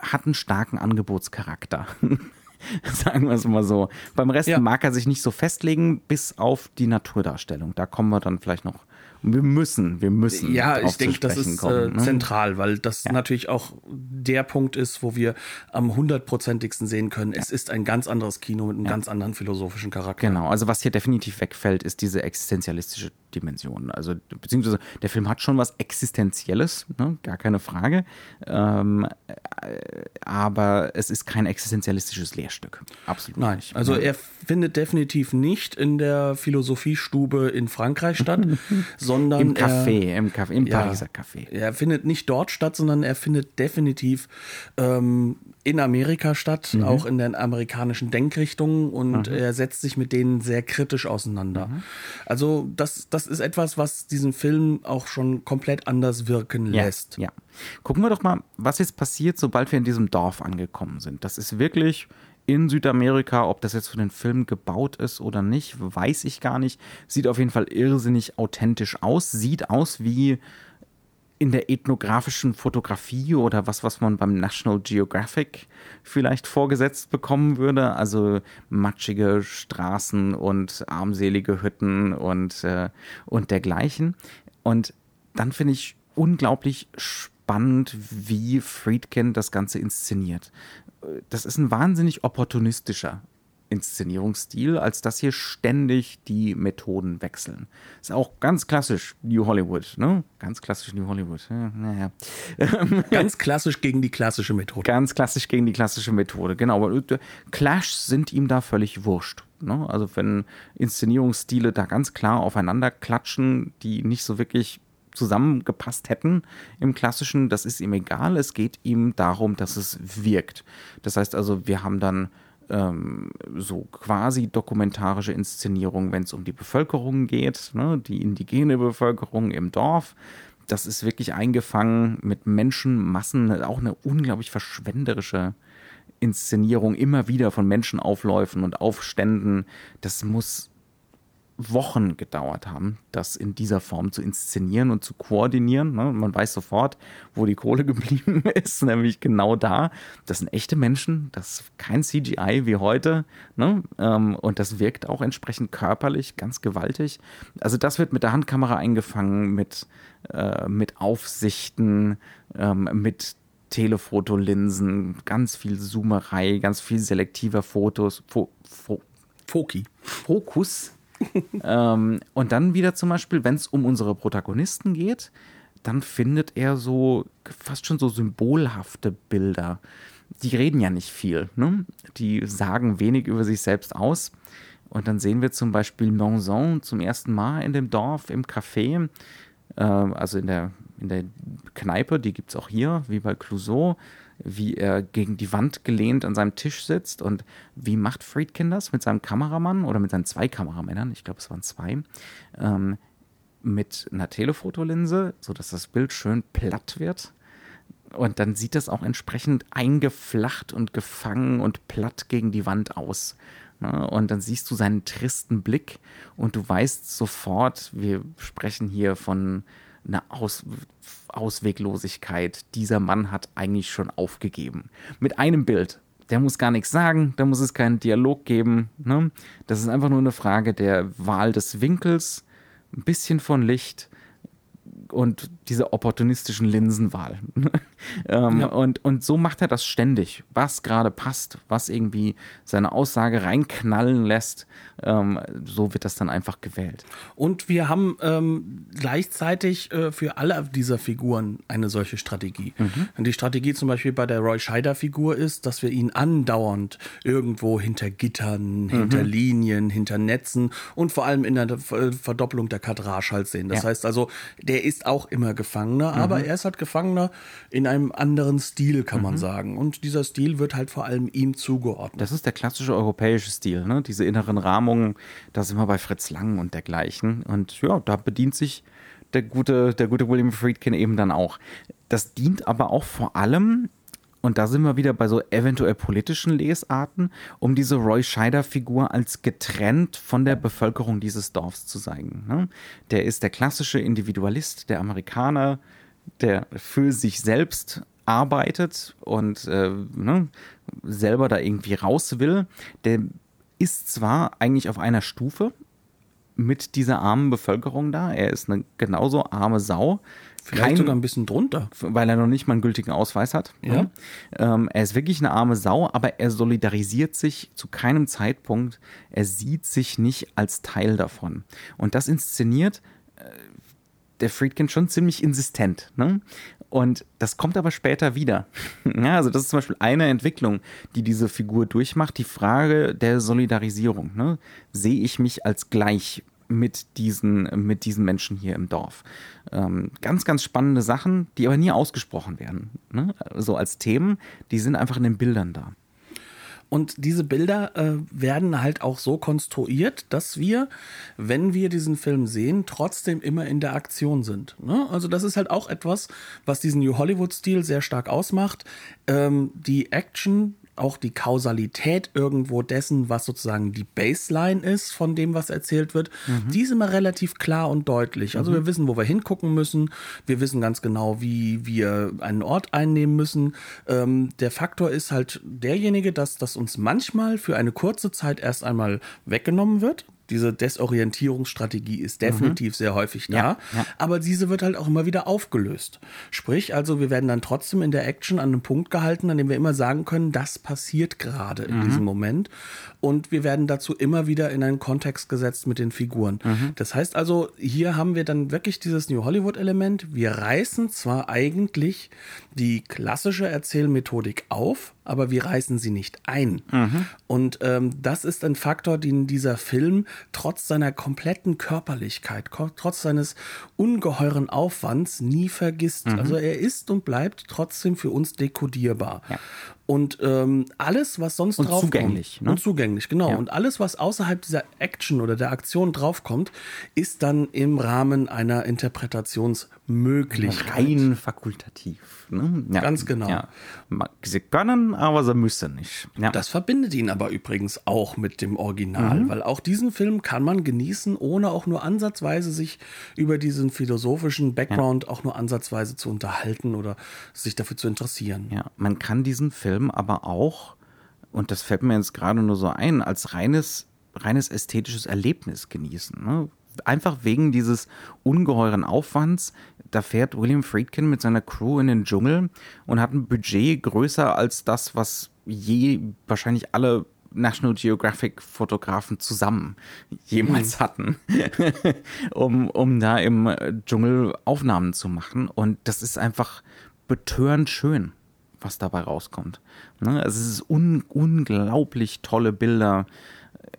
hat einen starken Angebotscharakter. <laughs> <laughs> Sagen wir es mal so. Beim Rest ja. mag er sich nicht so festlegen, bis auf die Naturdarstellung. Da kommen wir dann vielleicht noch wir müssen, wir müssen. Ja, ich denke, das ist kommen, äh, ne? zentral, weil das ja. natürlich auch der Punkt ist, wo wir am hundertprozentigsten sehen können, ja. es ist ein ganz anderes Kino mit einem ganz anderen philosophischen Charakter. Genau, also was hier definitiv wegfällt, ist diese existenzialistische Dimension. Also, beziehungsweise der Film hat schon was Existenzielles, ne? gar keine Frage. Ähm, äh, aber es ist kein existenzialistisches Lehrstück. Absolut Nein, nicht. Also er findet definitiv nicht in der Philosophiestube in Frankreich statt, <laughs> sondern im Café, er, im Café, im ja, Pariser Café. Er findet nicht dort statt, sondern er findet definitiv ähm, in Amerika statt, mhm. auch in den amerikanischen Denkrichtungen und mhm. er setzt sich mit denen sehr kritisch auseinander. Mhm. Also das, das ist etwas, was diesen Film auch schon komplett anders wirken ja, lässt. Ja. Gucken wir doch mal, was jetzt passiert, sobald wir in diesem Dorf angekommen sind. Das ist wirklich in Südamerika. Ob das jetzt für den Film gebaut ist oder nicht, weiß ich gar nicht. Sieht auf jeden Fall irrsinnig authentisch aus. Sieht aus wie in der ethnografischen Fotografie oder was, was man beim National Geographic vielleicht vorgesetzt bekommen würde. Also matschige Straßen und armselige Hütten und, äh, und dergleichen. Und dann finde ich unglaublich spannend, wie Friedkin das Ganze inszeniert. Das ist ein wahnsinnig opportunistischer Inszenierungsstil, als dass hier ständig die Methoden wechseln. Ist auch ganz klassisch New Hollywood, ne? Ganz klassisch New Hollywood. Ja, naja. <laughs> Ganz klassisch gegen die klassische Methode. Ganz klassisch gegen die klassische Methode, genau. Aber Clashs sind ihm da völlig wurscht. Ne? Also wenn Inszenierungsstile da ganz klar aufeinander klatschen, die nicht so wirklich zusammengepasst hätten im klassischen, das ist ihm egal. Es geht ihm darum, dass es wirkt. Das heißt also, wir haben dann ähm, so quasi dokumentarische Inszenierung, wenn es um die Bevölkerung geht, ne? die indigene Bevölkerung im Dorf. Das ist wirklich eingefangen mit Menschenmassen, auch eine unglaublich verschwenderische Inszenierung immer wieder von Menschenaufläufen und Aufständen. Das muss Wochen gedauert haben, das in dieser Form zu inszenieren und zu koordinieren. Ne? Man weiß sofort, wo die Kohle <laughs> geblieben ist, nämlich genau da. Das sind echte Menschen, das ist kein CGI wie heute. Ne? Ähm, und das wirkt auch entsprechend körperlich, ganz gewaltig. Also das wird mit der Handkamera eingefangen, mit, äh, mit Aufsichten, ähm, mit Telefotolinsen, ganz viel Zoomerei, ganz viel selektiver Fotos, Fo Fo Foki. Fokus <laughs> ähm, und dann wieder zum Beispiel, wenn es um unsere Protagonisten geht, dann findet er so fast schon so symbolhafte Bilder. Die reden ja nicht viel, ne? die sagen wenig über sich selbst aus. Und dann sehen wir zum Beispiel Monzon zum ersten Mal in dem Dorf im Café, äh, also in der, in der Kneipe, die gibt es auch hier, wie bei Clouseau wie er gegen die Wand gelehnt an seinem Tisch sitzt und wie macht Friedkin das mit seinem Kameramann oder mit seinen zwei Kameramännern, ich glaube es waren zwei, ähm, mit einer Telefotolinse, sodass das Bild schön platt wird. Und dann sieht das auch entsprechend eingeflacht und gefangen und platt gegen die Wand aus. Ne? Und dann siehst du seinen tristen Blick und du weißt sofort, wir sprechen hier von einer Aus Ausweglosigkeit. Dieser Mann hat eigentlich schon aufgegeben. Mit einem Bild. Der muss gar nichts sagen, da muss es keinen Dialog geben. Ne? Das ist einfach nur eine Frage der Wahl des Winkels, ein bisschen von Licht und diese opportunistischen Linsenwahl. <laughs> ähm, ja. und, und so macht er das ständig, was gerade passt, was irgendwie seine Aussage reinknallen lässt, ähm, so wird das dann einfach gewählt. Und wir haben ähm, gleichzeitig äh, für alle dieser Figuren eine solche Strategie. Mhm. Die Strategie zum Beispiel bei der Roy Scheider-Figur ist, dass wir ihn andauernd irgendwo hinter Gittern, mhm. hinter Linien, hinter Netzen und vor allem in der Verdoppelung der Kadrage halt sehen. Das ja. heißt also, der ist auch immer Gefangener, mhm. aber er ist halt Gefangener in einem anderen Stil, kann man mhm. sagen. Und dieser Stil wird halt vor allem ihm zugeordnet. Das ist der klassische europäische Stil, ne? diese inneren Rahmungen, da sind wir bei Fritz Lang und dergleichen. Und ja, da bedient sich der gute, der gute William Friedkin eben dann auch. Das dient aber auch vor allem und da sind wir wieder bei so eventuell politischen Lesarten, um diese Roy Scheider-Figur als getrennt von der Bevölkerung dieses Dorfs zu zeigen. Ne? Der ist der klassische Individualist, der Amerikaner, der für sich selbst arbeitet und äh, ne, selber da irgendwie raus will. Der ist zwar eigentlich auf einer Stufe mit dieser armen Bevölkerung da, er ist eine genauso arme Sau, Vielleicht Kein, sogar ein bisschen drunter. Weil er noch nicht mal einen gültigen Ausweis hat. Ja. Ähm, er ist wirklich eine arme Sau, aber er solidarisiert sich zu keinem Zeitpunkt. Er sieht sich nicht als Teil davon. Und das inszeniert äh, der Friedkin schon ziemlich insistent. Ne? Und das kommt aber später wieder. <laughs> ja, also das ist zum Beispiel eine Entwicklung, die diese Figur durchmacht. Die Frage der Solidarisierung. Ne? Sehe ich mich als gleich mit diesen, mit diesen Menschen hier im Dorf. Ähm, ganz, ganz spannende Sachen, die aber nie ausgesprochen werden. Ne? So als Themen, die sind einfach in den Bildern da. Und diese Bilder äh, werden halt auch so konstruiert, dass wir, wenn wir diesen Film sehen, trotzdem immer in der Aktion sind. Ne? Also das ist halt auch etwas, was diesen New Hollywood-Stil sehr stark ausmacht. Ähm, die Action auch die Kausalität irgendwo dessen, was sozusagen die Baseline ist von dem, was erzählt wird, mhm. die ist immer relativ klar und deutlich. Also mhm. wir wissen, wo wir hingucken müssen, wir wissen ganz genau, wie wir einen Ort einnehmen müssen. Ähm, der Faktor ist halt derjenige, dass das uns manchmal für eine kurze Zeit erst einmal weggenommen wird. Diese Desorientierungsstrategie ist definitiv mhm. sehr häufig da, ja, ja. aber diese wird halt auch immer wieder aufgelöst. Sprich, also wir werden dann trotzdem in der Action an einem Punkt gehalten, an dem wir immer sagen können, das passiert gerade in mhm. diesem Moment und wir werden dazu immer wieder in einen Kontext gesetzt mit den Figuren. Mhm. Das heißt also, hier haben wir dann wirklich dieses New Hollywood Element. Wir reißen zwar eigentlich die klassische Erzählmethodik auf, aber wir reißen sie nicht ein. Mhm. Und ähm, das ist ein Faktor, den dieser Film trotz seiner kompletten Körperlichkeit, trotz seines ungeheuren Aufwands nie vergisst. Mhm. Also er ist und bleibt trotzdem für uns dekodierbar. Ja. Und ähm, alles, was sonst und draufkommt. Zugänglich. Ne? Und zugänglich, genau. Ja. Und alles, was außerhalb dieser Action oder der Aktion draufkommt, ist dann im Rahmen einer Interpretationsmöglichkeit. Rein fakultativ. Ne? Ja. Ganz genau. Ja. Sie können, aber sie müssen nicht. Das verbindet ihn aber übrigens auch mit dem Original, mhm. weil auch diesen Film kann man genießen, ohne auch nur ansatzweise sich über diesen philosophischen Background auch nur ansatzweise zu unterhalten oder sich dafür zu interessieren. Ja, man kann diesen Film Film aber auch, und das fällt mir jetzt gerade nur so ein, als reines, reines ästhetisches Erlebnis genießen. Ne? Einfach wegen dieses ungeheuren Aufwands. Da fährt William Friedkin mit seiner Crew in den Dschungel und hat ein Budget größer als das, was je wahrscheinlich alle National Geographic Fotografen zusammen jemals mhm. hatten, <laughs> um, um da im Dschungel Aufnahmen zu machen. Und das ist einfach betörend schön was dabei rauskommt. Ne? Also es ist un unglaublich tolle Bilder,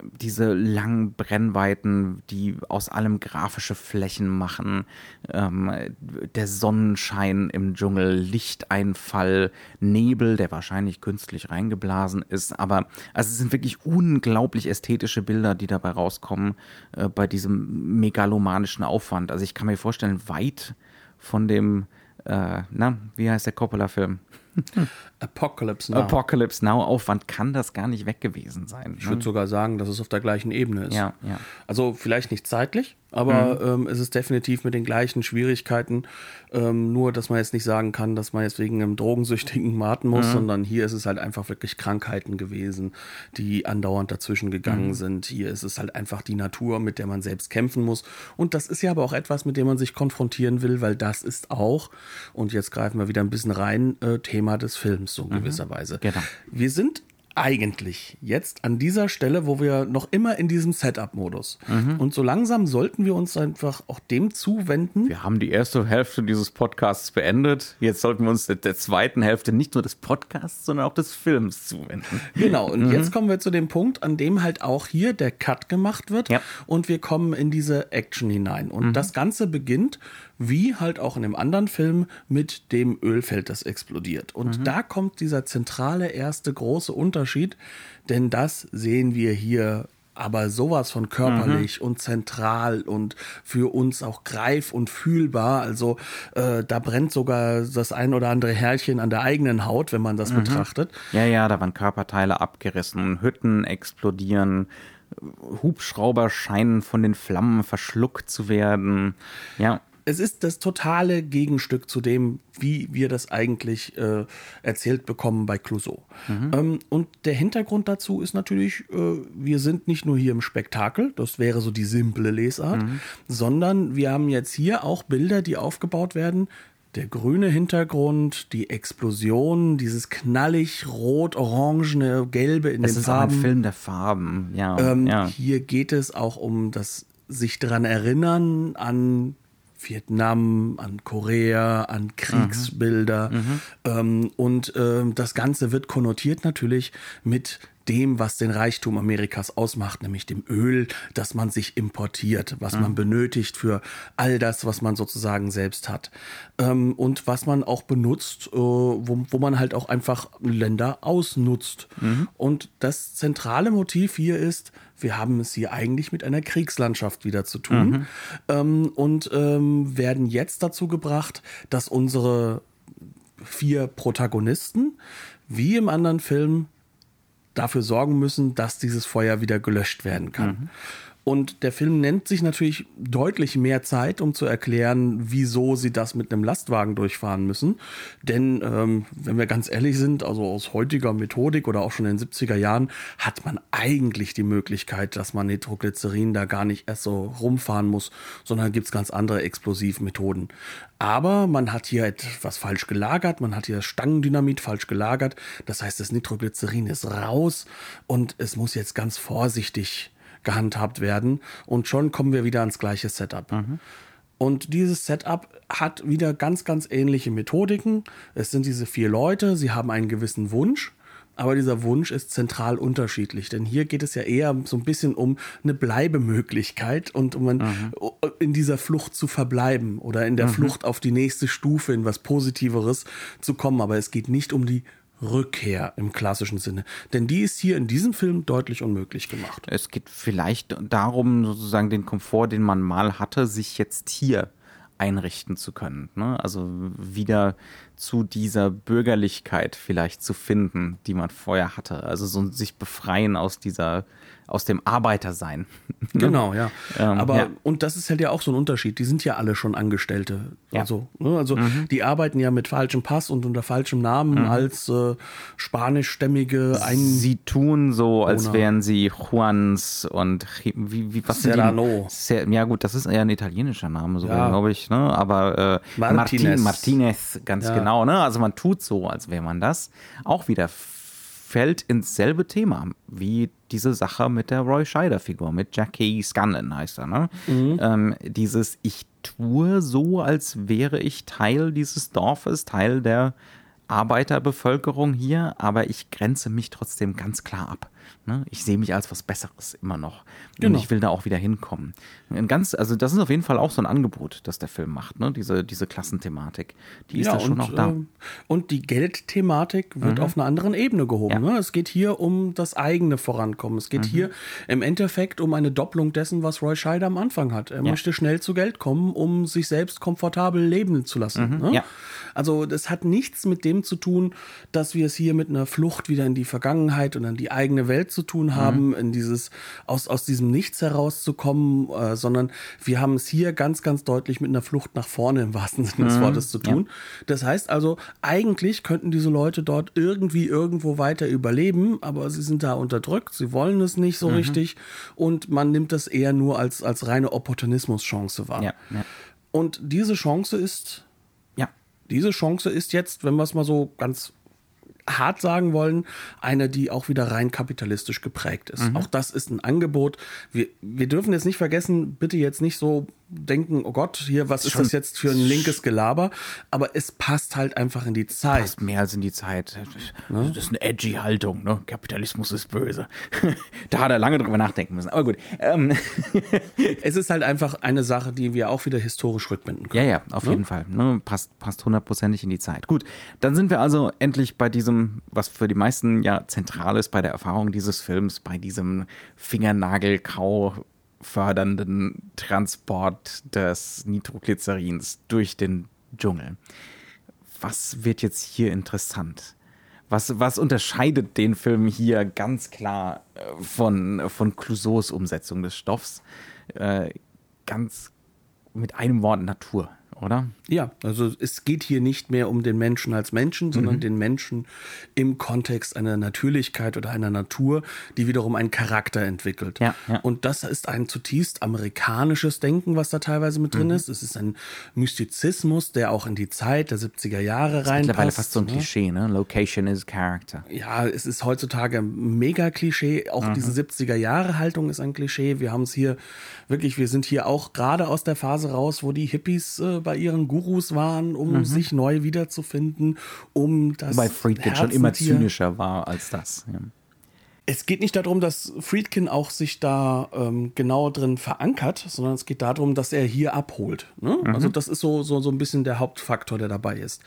diese langen Brennweiten, die aus allem grafische Flächen machen, ähm, der Sonnenschein im Dschungel, Lichteinfall, Nebel, der wahrscheinlich künstlich reingeblasen ist, aber also es sind wirklich unglaublich ästhetische Bilder, die dabei rauskommen äh, bei diesem megalomanischen Aufwand. Also ich kann mir vorstellen, weit von dem, äh, na, wie heißt der Coppola-Film? <laughs> Apocalypse Now. Apocalypse Now Aufwand kann das gar nicht weg gewesen sein. Ich ne? würde sogar sagen, dass es auf der gleichen Ebene ist. Ja, ja. Also vielleicht nicht zeitlich, aber mhm. ähm, es ist definitiv mit den gleichen Schwierigkeiten. Ähm, nur, dass man jetzt nicht sagen kann, dass man jetzt wegen einem Drogensüchtigen warten muss, mhm. sondern hier ist es halt einfach wirklich Krankheiten gewesen, die andauernd dazwischen gegangen mhm. sind. Hier ist es halt einfach die Natur, mit der man selbst kämpfen muss. Und das ist ja aber auch etwas, mit dem man sich konfrontieren will, weil das ist auch, und jetzt greifen wir wieder ein bisschen rein, äh, Thema des Films so in mhm. gewisser Weise. Genau. Wir sind eigentlich jetzt an dieser Stelle, wo wir noch immer in diesem Setup-Modus. Mhm. Und so langsam sollten wir uns einfach auch dem zuwenden. Wir haben die erste Hälfte dieses Podcasts beendet. Jetzt sollten wir uns der, der zweiten Hälfte nicht nur des Podcasts, sondern auch des Films zuwenden. Genau. Und mhm. jetzt kommen wir zu dem Punkt, an dem halt auch hier der Cut gemacht wird. Ja. Und wir kommen in diese Action hinein. Und mhm. das Ganze beginnt wie halt auch in dem anderen Film mit dem Ölfeld, das explodiert. Und mhm. da kommt dieser zentrale erste große Unterschied, denn das sehen wir hier aber sowas von körperlich mhm. und zentral und für uns auch greif und fühlbar. Also äh, da brennt sogar das ein oder andere Härchen an der eigenen Haut, wenn man das mhm. betrachtet. Ja, ja, da waren Körperteile abgerissen, Hütten explodieren, Hubschrauber scheinen von den Flammen verschluckt zu werden. Ja es ist das totale Gegenstück zu dem, wie wir das eigentlich äh, erzählt bekommen bei Clouseau. Mhm. Ähm, und der Hintergrund dazu ist natürlich, äh, wir sind nicht nur hier im Spektakel, das wäre so die simple Lesart, mhm. sondern wir haben jetzt hier auch Bilder, die aufgebaut werden. Der grüne Hintergrund, die Explosion, dieses knallig rot-orangene, gelbe in es den Farben. Es ist ein Film der Farben, ja, ähm, ja. Hier geht es auch um das sich daran erinnern an Vietnam, an Korea, an Kriegsbilder. Mhm. mhm. Ähm, und ähm, das Ganze wird konnotiert natürlich mit dem, was den Reichtum Amerikas ausmacht, nämlich dem Öl, das man sich importiert, was mhm. man benötigt für all das, was man sozusagen selbst hat. Ähm, und was man auch benutzt, äh, wo, wo man halt auch einfach Länder ausnutzt. Mhm. Und das zentrale Motiv hier ist, wir haben es hier eigentlich mit einer Kriegslandschaft wieder zu tun mhm. ähm, und ähm, werden jetzt dazu gebracht, dass unsere vier Protagonisten, wie im anderen Film, dafür sorgen müssen, dass dieses Feuer wieder gelöscht werden kann. Mhm. Und der Film nennt sich natürlich deutlich mehr Zeit, um zu erklären, wieso sie das mit einem Lastwagen durchfahren müssen. Denn, ähm, wenn wir ganz ehrlich sind, also aus heutiger Methodik oder auch schon in den 70er Jahren, hat man eigentlich die Möglichkeit, dass man Nitroglycerin da gar nicht erst so rumfahren muss, sondern gibt es ganz andere Explosivmethoden. Aber man hat hier etwas falsch gelagert, man hat hier Stangendynamit falsch gelagert. Das heißt, das Nitroglycerin ist raus und es muss jetzt ganz vorsichtig gehandhabt werden. Und schon kommen wir wieder ans gleiche Setup. Mhm. Und dieses Setup hat wieder ganz, ganz ähnliche Methodiken. Es sind diese vier Leute, sie haben einen gewissen Wunsch. Aber dieser Wunsch ist zentral unterschiedlich, denn hier geht es ja eher so ein bisschen um eine Bleibemöglichkeit und um mhm. in dieser Flucht zu verbleiben oder in der mhm. Flucht auf die nächste Stufe, in was Positiveres zu kommen. Aber es geht nicht um die Rückkehr im klassischen Sinne. Denn die ist hier in diesem Film deutlich unmöglich gemacht. Es geht vielleicht darum, sozusagen den Komfort, den man mal hatte, sich jetzt hier einrichten zu können. Ne? Also wieder zu dieser Bürgerlichkeit vielleicht zu finden, die man vorher hatte. Also so sich befreien aus dieser aus dem Arbeitersein. <laughs> Genau, ja. Ähm, Aber ja. und das ist halt ja auch so ein Unterschied. Die sind ja alle schon Angestellte. Ja. Also, ne? also mhm. die arbeiten ja mit falschem Pass und unter falschem Namen mhm. als äh, spanischstämmige Ein Sie tun so, als wären sie Juans und wie, wie was Serrano. Sind die? Ja gut, das ist eher ein italienischer Name, so ja. glaube ich. Ne? Aber äh, Martinez. Martinez, ganz ja. Genau. Ne? Also man tut so, als wäre man das. Auch wieder fällt ins selbe Thema wie diese Sache mit der Roy Scheider-Figur, mit Jackie Scanlon heißt er. Ne? Mhm. Ähm, dieses Ich tue so, als wäre ich Teil dieses Dorfes, Teil der Arbeiterbevölkerung hier, aber ich grenze mich trotzdem ganz klar ab. Ne? Ich sehe mich als was Besseres immer noch. Genau. Und ich will da auch wieder hinkommen. Ein ganz, also das ist auf jeden Fall auch so ein Angebot, das der Film macht, ne? diese, diese Klassenthematik. Die ist ja, schon auch da. Äh, und die Geldthematik wird mhm. auf einer anderen Ebene gehoben. Ja. Ne? Es geht hier um das eigene Vorankommen. Es geht mhm. hier im Endeffekt um eine Doppelung dessen, was Roy Scheider am Anfang hat. Er ja. möchte schnell zu Geld kommen, um sich selbst komfortabel leben zu lassen. Mhm. Ne? Also das hat nichts mit dem zu tun, dass wir es hier mit einer Flucht wieder in die Vergangenheit und in die eigene Welt zu tun haben, mhm. in dieses aus, aus diesem Nichts herauszukommen, äh, sondern wir haben es hier ganz, ganz deutlich mit einer Flucht nach vorne im wahrsten Sinne des mhm. Wortes zu tun. Ja. Das heißt also, eigentlich könnten diese Leute dort irgendwie irgendwo weiter überleben, aber sie sind da unterdrückt, sie wollen es nicht so mhm. richtig und man nimmt das eher nur als, als reine Opportunismus-Chance wahr. Ja, ja. Und diese Chance ist, ja, diese Chance ist jetzt, wenn wir es mal so ganz hart sagen wollen, eine, die auch wieder rein kapitalistisch geprägt ist. Mhm. Auch das ist ein Angebot. Wir, wir dürfen jetzt nicht vergessen, bitte jetzt nicht so denken, oh Gott, hier, was ist das jetzt für ein linkes Gelaber? Aber es passt halt einfach in die Zeit. Passt mehr als in die Zeit. Ne? Das ist eine edgy Haltung, ne? Kapitalismus ist böse. <laughs> da hat er lange drüber nachdenken müssen. Aber gut. Ähm. <laughs> es ist halt einfach eine Sache, die wir auch wieder historisch rückbinden können. Ja, ja, auf ne? jeden Fall. Ne? Passt, passt hundertprozentig in die Zeit. Gut, dann sind wir also endlich bei diesem, was für die meisten ja zentral ist bei der Erfahrung dieses Films, bei diesem Fingernagelkau fördernden Transport des Nitroglycerins durch den Dschungel. Was wird jetzt hier interessant? Was, was unterscheidet den Film hier ganz klar äh, von, von Clouseaus Umsetzung des Stoffs? Äh, ganz mit einem Wort Natur oder? Ja, also es geht hier nicht mehr um den Menschen als Menschen, sondern mhm. den Menschen im Kontext einer Natürlichkeit oder einer Natur, die wiederum einen Charakter entwickelt. Ja, ja. Und das ist ein zutiefst amerikanisches Denken, was da teilweise mit drin mhm. ist. Es ist ein Mystizismus, der auch in die Zeit der 70er Jahre reinpasst. Mittlerweile fast so ein ne? Klischee, ne? Location is Character. Ja, es ist heutzutage ein mega Klischee. Auch mhm. diese 70er Jahre Haltung ist ein Klischee. Wir haben es hier wirklich, wir sind hier auch gerade aus der Phase raus, wo die Hippies äh, bei ihren Gurus waren, um mhm. sich neu wiederzufinden, um das. Wobei Friedkin schon immer zynischer war als das. Ja es geht nicht darum, dass Friedkin auch sich da ähm, genau drin verankert, sondern es geht darum, dass er hier abholt. Ne? Mhm. Also das ist so, so, so ein bisschen der Hauptfaktor, der dabei ist.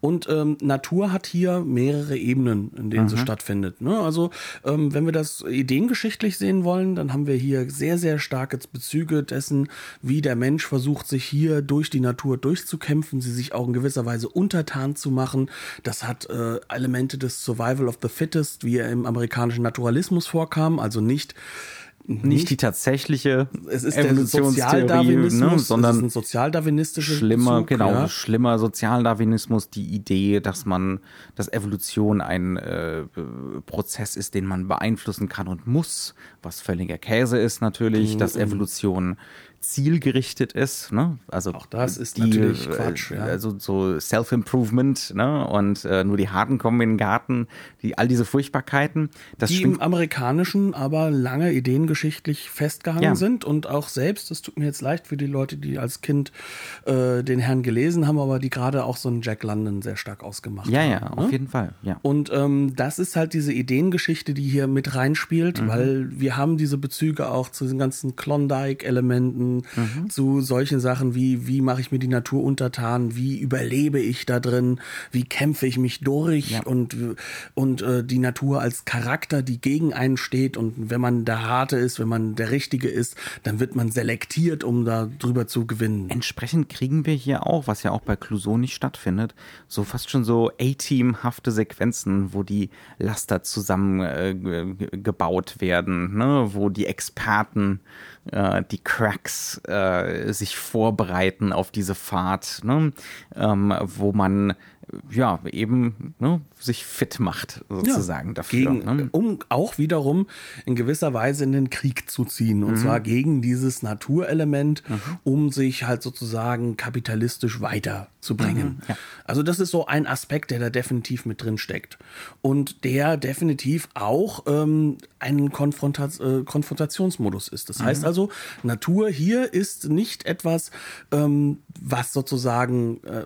Und ähm, Natur hat hier mehrere Ebenen, in denen mhm. sie stattfindet. Ne? Also ähm, wenn wir das ideengeschichtlich sehen wollen, dann haben wir hier sehr, sehr starke Bezüge dessen, wie der Mensch versucht, sich hier durch die Natur durchzukämpfen, sie sich auch in gewisser Weise untertan zu machen. Das hat äh, Elemente des Survival of the Fittest, wie er im amerikanischen Natur Naturalismus vorkam, also nicht nicht, die tatsächliche es ist der Evolutionstheorie, Sozialdarwinismus, ne, es sondern ist ein sozialdarwinistischer schlimmer, Bezug, genau, ja. schlimmer Sozialdarwinismus, die Idee, dass man, dass Evolution ein äh, Prozess ist, den man beeinflussen kann und muss, was völliger Käse ist Mhm, natürlich, dass Evolution zielgerichtet ist, ne? Also Auch das ist natürlich Quatsch, äh, ja. Also so Self-Improvement, ne? Und äh, nur die Harten kommen in den Garten, die all diese Furchtbarkeiten. Das die im amerikanischen aber lange ideengeschichtlich festgehangen Ja. sind und auch selbst, das tut mir jetzt leid für die Leute, die als Kind äh, den Herrn gelesen haben, aber die gerade auch so einen Jack London sehr stark ausgemacht ja, haben. ja, ne? auf jeden Fall, ja. Und ähm, das ist halt diese Ideengeschichte, die hier mit reinspielt, Mhm. weil wir haben diese Bezüge auch zu den ganzen Klondike-Elementen, Mhm. zu solchen Sachen wie, wie mache ich mir die Natur untertan, wie überlebe ich da drin, wie kämpfe ich mich durch Ja. und, und äh, die Natur als Charakter, die gegen einen steht und wenn man der Harte ist, wenn man der Richtige ist, dann wird man selektiert, um da drüber zu gewinnen. Entsprechend kriegen wir hier auch, was ja auch bei Clouseau nicht stattfindet, so fast schon so A-Team-hafte Sequenzen, wo die Laster zusammen äh, werden, ne? wo die Experten, äh, die Cracks äh, sich vorbereiten auf diese Fahrt, ne? ähm, wo man ja eben ne, sich fit macht sozusagen dafür. gegen, ne? um auch wiederum in gewisser Weise in den Krieg zu ziehen. Und zwar gegen dieses Naturelement, um sich halt sozusagen kapitalistisch weiterzubringen. Also das ist so ein Aspekt, der da definitiv mit drin steckt. Und der definitiv auch ähm, ein Konfronta äh, Konfrontationsmodus ist. Das heißt also, Natur hier ist nicht etwas, ähm, was sozusagen äh,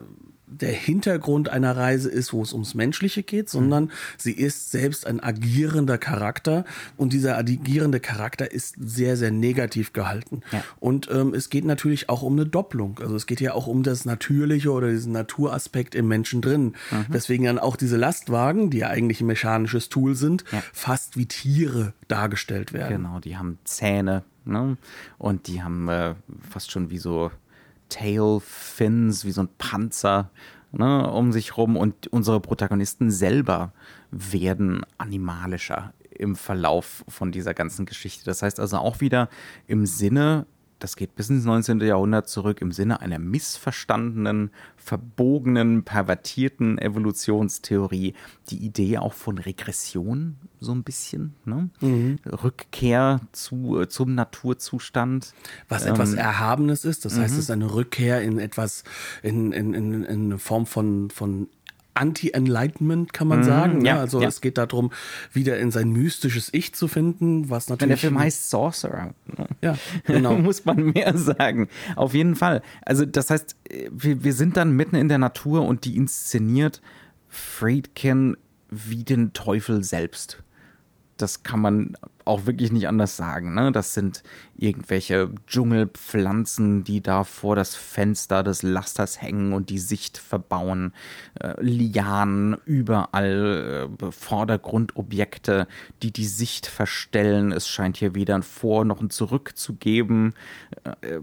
der Hintergrund einer Reise ist, wo es ums Menschliche geht, sondern sie ist selbst ein agierender Charakter und dieser agierende Charakter ist sehr, sehr negativ gehalten. Ja. Und ähm, es geht natürlich auch um eine Doppelung. Also es geht ja auch um das Natürliche oder diesen Naturaspekt im Menschen drin. Deswegen dann auch diese Lastwagen, die ja eigentlich ein mechanisches Tool sind, Ja. fast wie Tiere dargestellt werden. Genau, die haben Zähne, ne? Und die haben äh, fast schon wie so Tail Fins, wie so ein Panzer, ne, um sich rum. Und unsere Protagonisten selber werden animalischer im Verlauf von dieser ganzen Geschichte. Das heißt also auch wieder im Sinne das geht bis ins 19. Jahrhundert zurück im Sinne einer missverstandenen, verbogenen, pervertierten Evolutionstheorie. Die Idee auch von Regression so ein bisschen, ne? Rückkehr zu, äh, zum Naturzustand. Was Ähm, etwas Erhabenes ist. Das mhm. heißt, es ist eine Rückkehr in etwas, in, in, in, in eine Form von, von Anti-Enlightenment, kann man sagen. Mhm. ja, ne? Also ja. es geht darum, wieder in sein mystisches Ich zu finden, was Wenn natürlich. der Film heißt Sorcerer. ne? Ja, genau. <laughs> Muss man mehr sagen. Auf jeden Fall. Also, das heißt, wir, wir sind dann mitten in der Natur und die inszeniert Friedkin wie den Teufel selbst. Das kann man auch wirklich nicht anders sagen. Ne? Das sind irgendwelche Dschungelpflanzen, die da vor das Fenster des Lasters hängen und die Sicht verbauen. Äh, Lianen, überall äh, Vordergrundobjekte, die die Sicht verstellen. Es scheint hier weder ein Vor- noch ein Zurück zu geben. Äh, äh,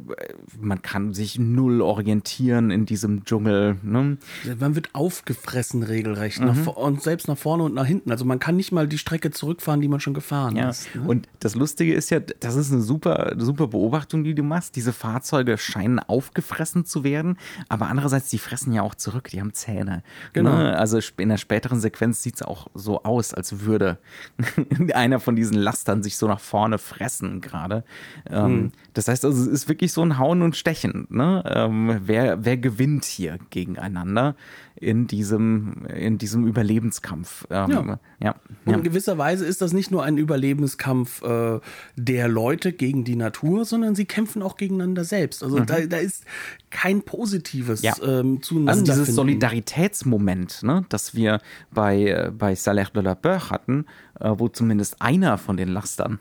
man kann sich null orientieren in diesem Dschungel. Ne? Man wird aufgefressen regelrecht. Mhm. und selbst nach vorne und nach hinten. Also man kann nicht mal die Strecke zurückfahren, die man schon gefahren Ja. ist. Ne? Und das Lustige ist ja, das ist eine super, super Beobachtung, die du machst. Diese Fahrzeuge scheinen aufgefressen zu werden, aber andererseits, die fressen ja auch zurück, die haben Zähne. Genau. Ne? Also in der späteren Sequenz sieht es auch so aus, als würde <laughs> einer von diesen Lastern sich so nach vorne fressen gerade. Ähm, Das heißt also, es ist wirklich so ein Hauen und Stechen. Ne? Ähm, wer, wer gewinnt hier gegeneinander in diesem, in diesem Überlebenskampf? Ähm, Ja. ja. Und in gewisser Weise ist das nicht nur ein Überlebenskampf äh, der Leute gegen die Natur, sondern sie kämpfen auch gegeneinander selbst. Also da, da ist kein positives Mhm. Ja. ähm, zueinander. Also dieses finden. Solidaritätsmoment, ne, das wir bei, äh, bei Salaire de la Peur hatten, äh, wo zumindest einer von den Lastern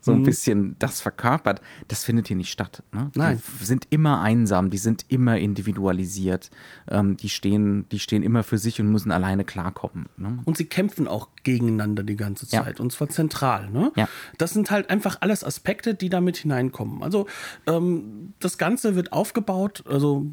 so ein Mhm. bisschen das verkörpert, das findet hier nicht statt. Ne? Nein. Die sind immer einsam, die sind immer individualisiert, ähm, die, stehen, die stehen immer für sich und müssen alleine klarkommen. Ne? Und sie kämpfen auch gegeneinander die ganze Ja. Zeit. Und zwar zentral. Ne? Ja. Das sind halt einfach alles Aspekte, die damit hineinkommen. Also ähm, das Ganze wird aufgebaut. Also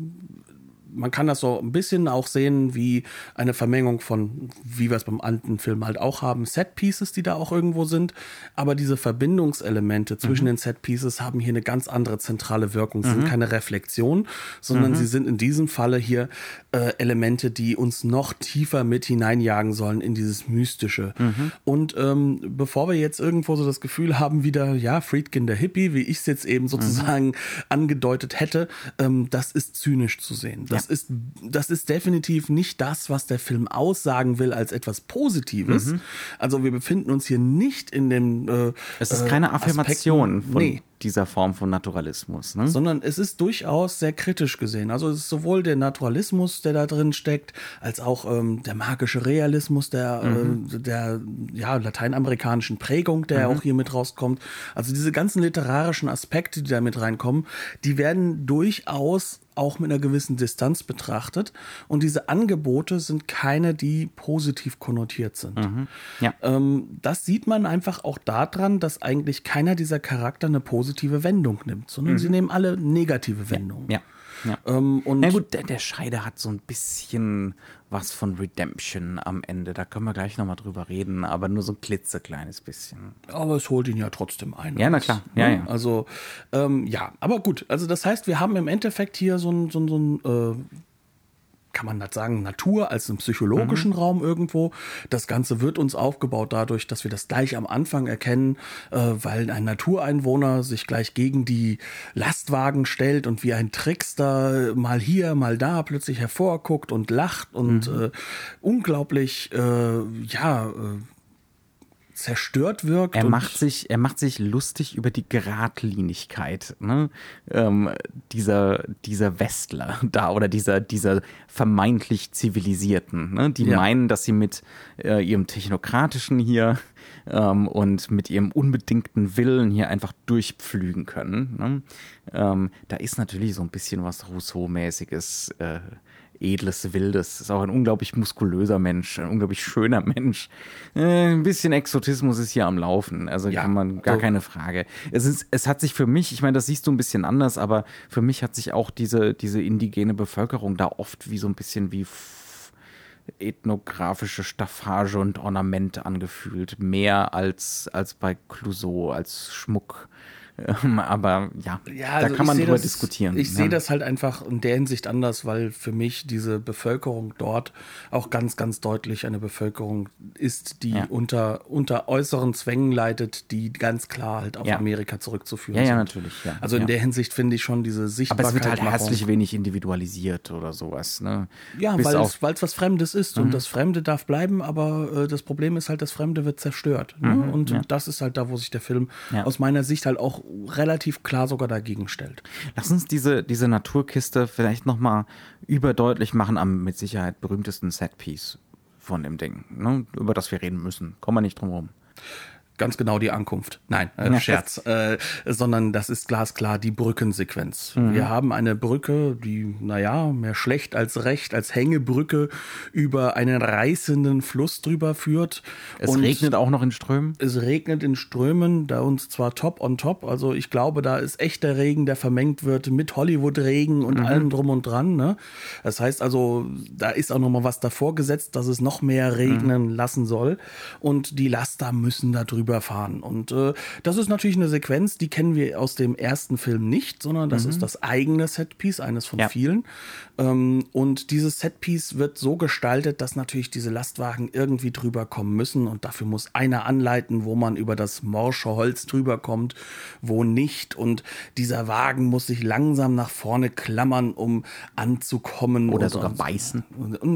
man kann das so ein bisschen auch sehen wie eine Vermengung von, wie wir es beim alten Film halt auch haben, Set-Pieces, die da auch irgendwo sind. Aber diese Verbindungselemente zwischen mhm. den Set-Pieces haben hier eine ganz andere zentrale Wirkung. Sie mhm. sind keine Reflexion, sondern mhm. sie sind in diesem Falle hier äh, Elemente, die uns noch tiefer mit hineinjagen sollen in dieses Mystische. Mhm. Und ähm, bevor wir jetzt irgendwo so das Gefühl haben, wieder, ja, Friedkin der Hippie, wie ich es jetzt eben sozusagen mhm. angedeutet hätte, ähm, das ist zynisch zu sehen. Das, ja. ist, das ist definitiv nicht das, was der Film aussagen will als etwas Positives. Mhm. Also wir befinden uns hier nicht in dem. Äh, es ist keine Affirmation Aspekten, von nee dieser Form von Naturalismus. Ne? Sondern es ist durchaus sehr kritisch gesehen. Also es ist sowohl der Naturalismus, der da drin steckt, als auch ähm, der magische Realismus der, mhm. äh, der ja, lateinamerikanischen Prägung, der mhm. auch hier mit rauskommt. Also diese ganzen literarischen Aspekte, die da mit reinkommen, die werden durchaus auch mit einer gewissen Distanz betrachtet. Und diese Angebote sind keine, die positiv konnotiert sind. Mhm. Ja. Ähm, das sieht man einfach auch daran, dass eigentlich keiner dieser Charakter eine positive Wendung nimmt, sondern mhm. sie nehmen alle negative Wendungen. Ja. ja. Ja. Ähm, und Na gut, der, der Scheide hat so ein bisschen was von Redemption am Ende. Da können wir gleich nochmal drüber reden, aber nur so ein klitzekleines bisschen. Aber es holt ihn ja trotzdem ein. Ja, na klar. Ja, ne? ja. Also, ähm, ja, aber gut. Also, das heißt, wir haben im Endeffekt hier so ein, so ein, so ein äh, kann man das sagen, Natur als einen psychologischen mhm. Raum irgendwo. Das Ganze wird uns aufgebaut dadurch, dass wir das gleich am Anfang erkennen, äh, weil ein Natureinwohner sich gleich gegen die Lastwagen stellt und wie ein Trickster mal hier, mal da plötzlich hervorguckt und lacht und mhm. äh, unglaublich, äh, ja, äh, zerstört wirkt. Er macht sich, er macht sich lustig über die Geradlinigkeit ne? ähm, dieser, dieser Westler <laughs> da oder dieser, dieser vermeintlich Zivilisierten, ne? die ja. meinen, dass sie mit äh, ihrem Technokratischen hier ähm, und mit ihrem unbedingten Willen hier einfach durchpflügen können. Ne? Ähm, da ist natürlich so ein bisschen was Rousseau-mäßiges äh, edles Wildes. Ist auch ein unglaublich muskulöser Mensch, ein unglaublich schöner Mensch. Äh, ein bisschen Exotismus ist hier am Laufen. Also ja, kann man gar so. keine Frage. Es, ist, es hat sich für mich, ich meine, das siehst du ein bisschen anders, aber für mich hat sich auch diese, diese indigene Bevölkerung da oft wie so ein bisschen wie ethnografische Staffage und Ornament angefühlt. Mehr als, als bei Clouseau, als Schmuck aber ja, ja also da kann man drüber das, diskutieren. Ich ja. sehe das halt einfach in der Hinsicht anders, weil für mich diese Bevölkerung dort auch ganz, ganz deutlich eine Bevölkerung ist, die ja. unter, unter äußeren Zwängen leidet, die ganz klar halt auf Amerika zurückzuführen sind. Ja, natürlich. Ja. Also in der Hinsicht finde ich schon diese Sichtbarkeit. Aber es wird halt herzlich wenig individualisiert oder sowas. Ne? Ja, weil es, weil es was Fremdes ist mhm. und das Fremde darf bleiben, aber äh, das Problem ist halt, das Fremde wird zerstört. Ne? Mhm, und das ist halt da, wo sich der Film aus meiner Sicht halt auch relativ klar sogar dagegen stellt. Lass uns diese, diese Naturkiste vielleicht nochmal überdeutlich machen am mit Sicherheit berühmtesten Setpiece von dem Ding, ne, über das wir reden müssen. Kommen wir nicht drum herum ganz genau die Ankunft. Nein, äh, Scherz. Äh, sondern das ist glasklar die Brückensequenz. Mhm. Wir haben eine Brücke, die, naja, mehr schlecht als recht, als Hängebrücke über einen reißenden Fluss drüber führt. Es und regnet auch noch in Strömen? Es regnet in Strömen, da uns zwar top on top. Also ich glaube, da ist echter Regen, der vermengt wird mit Hollywood-Regen und mhm. allem drum und dran. Ne? Das heißt also, da ist auch noch mal was davor gesetzt, dass es noch mehr regnen mhm. lassen soll. Und die Laster müssen da drüber überfahren. Und äh, das ist natürlich eine Sequenz, die kennen wir aus dem ersten Film nicht, sondern das mhm. ist das eigene Setpiece, eines von ja. vielen. Ähm, und dieses Setpiece wird so gestaltet, dass natürlich diese Lastwagen irgendwie drüber kommen müssen und dafür muss einer anleiten, wo man über das morsche Holz drüber kommt, wo nicht. Und dieser Wagen muss sich langsam nach vorne klammern, um anzukommen. Oder sogar beißen.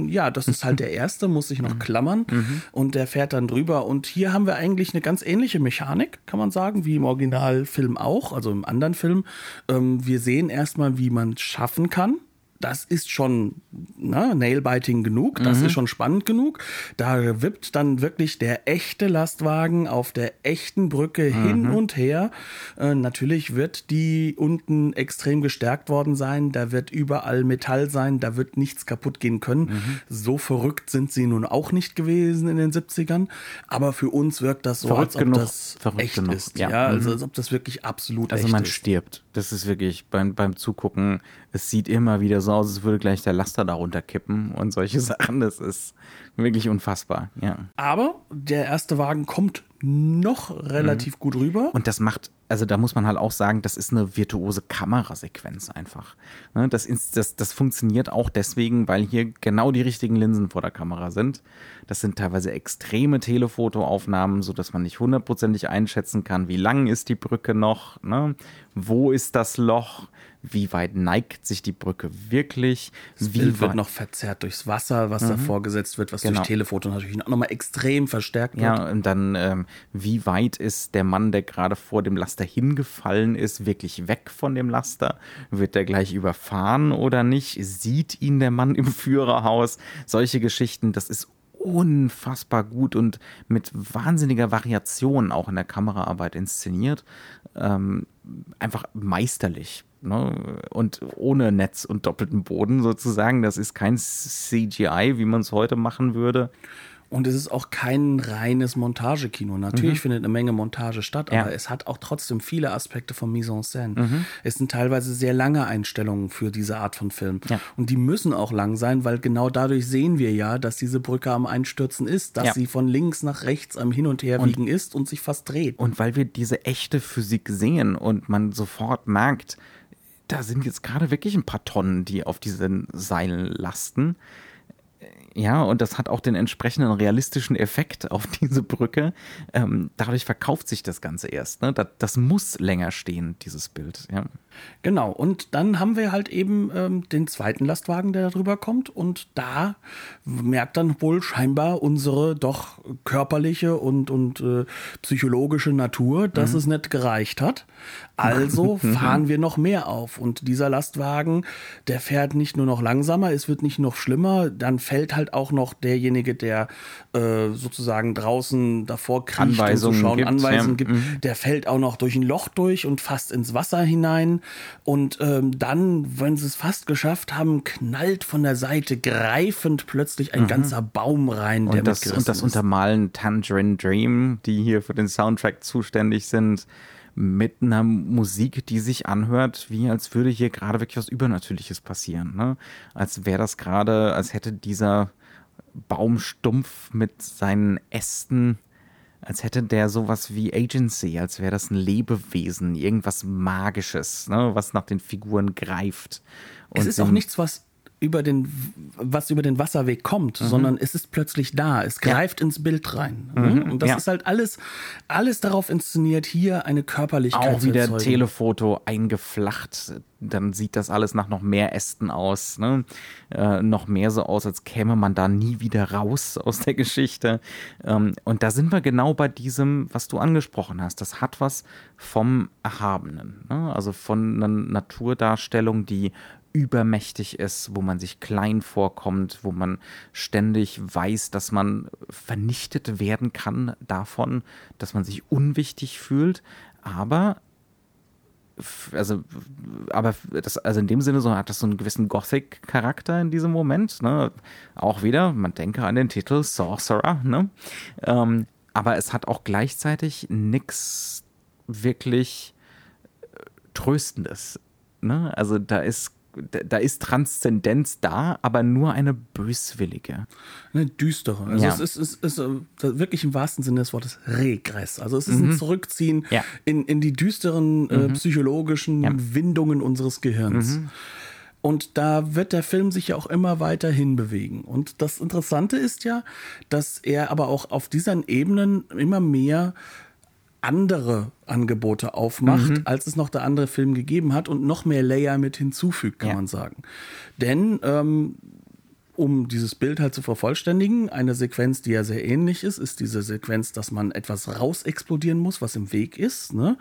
Ja, das ist halt der <laughs> erste, muss sich noch mhm. klammern mhm. und der fährt dann drüber. Und hier haben wir eigentlich eine ganz ähnliche Mechanik, kann man sagen, wie im Originalfilm auch, also im anderen Film. Ähm, wir sehen erstmal, wie man es schaffen kann das ist schon ne, nailbiting genug, das mhm. ist schon spannend genug. Da wippt dann wirklich der echte Lastwagen auf der echten Brücke mhm. hin und her. Äh, natürlich wird die unten extrem gestärkt worden sein, da wird überall Metall sein, da wird nichts kaputt gehen können. Mhm. So verrückt sind sie nun auch nicht gewesen in den 70ern, aber für uns wirkt das so, verrückt als ob genug, das echt genug. ist. Ja, ja also mhm. als ob das wirklich absolut also echt ist. Also man stirbt Das ist wirklich beim, beim Zugucken, es sieht immer wieder so aus, als würde gleich der Laster darunter kippen und solche <laughs> Sachen. Das ist wirklich unfassbar, ja. Aber der erste Wagen kommt noch relativ mhm. gut rüber. Und das macht, also da muss man halt auch sagen, das ist eine virtuose Kamerasequenz einfach. Ne, das, ist, das, das funktioniert auch deswegen, weil hier genau die richtigen Linsen vor der Kamera sind. Das sind teilweise extreme Telefotoaufnahmen, sodass man nicht hundertprozentig einschätzen kann, wie lang ist die Brücke noch, ne? wo ist das Loch, wie weit neigt sich die Brücke wirklich? Das Bild wird noch verzerrt durchs Wasser, was mhm. davor gesetzt wird, was genau. durch Telefoto natürlich auch nochmal extrem verstärkt wird. Ja, und dann, ähm, wie weit ist der Mann, der gerade vor dem Laster hingefallen ist, wirklich weg von dem Laster? Wird der gleich überfahren oder nicht? Sieht ihn der Mann im Führerhaus? Solche Geschichten, das ist unfassbar gut und mit wahnsinniger Variation auch in der Kameraarbeit inszeniert. Ähm, einfach meisterlich. Ne? Und ohne Netz und doppelten Boden sozusagen. Das ist kein CGI, wie man es heute machen würde. Und es ist auch kein reines Montagekino. Natürlich mhm. findet eine Menge Montage statt, aber ja. es hat auch trotzdem viele Aspekte von Mise en scène. Mhm. Es sind teilweise sehr lange Einstellungen für diese Art von Film. Ja. Und die müssen auch lang sein, weil genau dadurch sehen wir ja, dass diese Brücke am Einstürzen ist, dass ja. sie von links nach rechts am Hin und Her und, wiegen ist und sich fast dreht. Und weil wir diese echte Physik sehen und man sofort merkt, da sind jetzt gerade wirklich ein paar Tonnen, die auf diesen Seilen lasten. Ja, und das hat auch den entsprechenden realistischen Effekt auf <laughs> diese Brücke. Ähm, dadurch verkauft sich das Ganze erst. Ne? Das, das, muss länger stehen, dieses Bild. Ja. Genau, und dann haben wir halt eben ähm, den zweiten Lastwagen, der da drüber kommt. Und da merkt dann wohl scheinbar unsere doch körperliche und, und äh, psychologische Natur, dass mhm. es nicht gereicht hat. Also <laughs> fahren wir noch mehr auf. Und dieser Lastwagen, der fährt nicht nur noch langsamer, es wird nicht noch schlimmer, dann fällt halt auch noch derjenige, der äh, sozusagen draußen davor kriegt Anweisungen und schauen, gibt, Anweisungen ja. gibt, mhm. der fällt auch noch durch ein Loch durch und fast ins Wasser hinein. Und ähm, dann, wenn sie es fast geschafft haben, knallt von der Seite greifend plötzlich ein mhm. ganzer Baum rein, und das, Und das Untermalen Tangerine Dream, die hier für den Soundtrack zuständig sind, mit einer Musik, die sich anhört, wie als würde hier gerade wirklich was Übernatürliches passieren. Ne? Als wäre das gerade, als hätte dieser Baumstumpf mit seinen Ästen, als hätte der sowas wie Agency, als wäre das ein Lebewesen, irgendwas Magisches, ne? was nach den Figuren greift. Es ist auch nichts, was über den, was über den Wasserweg kommt, mhm. sondern es ist plötzlich da. Es greift ja. ins Bild rein. Mhm. Und das ja. ist halt alles, alles darauf inszeniert, hier eine Körperlichkeit Auch wieder Telefoto eingeflacht. Dann sieht das alles nach noch mehr Ästen aus. Ne? Äh, noch mehr so aus, als käme man da nie wieder raus <laughs> aus der Geschichte. Ähm, und da sind wir genau bei diesem, was du angesprochen hast. Das hat was vom Erhabenen. Ne? Also von einer Naturdarstellung, die übermächtig ist, wo man sich klein vorkommt, wo man ständig weiß, dass man vernichtet werden kann davon, dass man sich unwichtig fühlt, aber also, aber das, also in dem Sinne so hat das so einen gewissen Gothic-Charakter in diesem Moment. Ne? Auch wieder, man denke an den Titel Sorcerer. Ne? Ähm, aber es hat auch gleichzeitig nichts wirklich äh, Tröstendes. Ne? Also da ist da ist Transzendenz da, aber nur eine böswillige. Eine düstere. Also ja. es ist, es ist, äh, wirklich im wahrsten Sinne des Wortes Regress. Also es ist mhm. ein Zurückziehen ja. in, in die düsteren äh, mhm. psychologischen ja. Windungen unseres Gehirns. Mhm. Und da wird der Film sich ja auch immer weiter hinbewegen. Und das Interessante ist ja, dass er aber auch auf diesen Ebenen immer mehr andere Angebote aufmacht, mhm. als es noch der andere Film gegeben hat und noch mehr Layer mit hinzufügt, kann ja. man sagen. Denn ähm, um dieses Bild halt zu vervollständigen, eine Sequenz, die ja sehr ähnlich ist, ist diese Sequenz, dass man etwas rausexplodieren muss, was im Weg ist. Ne?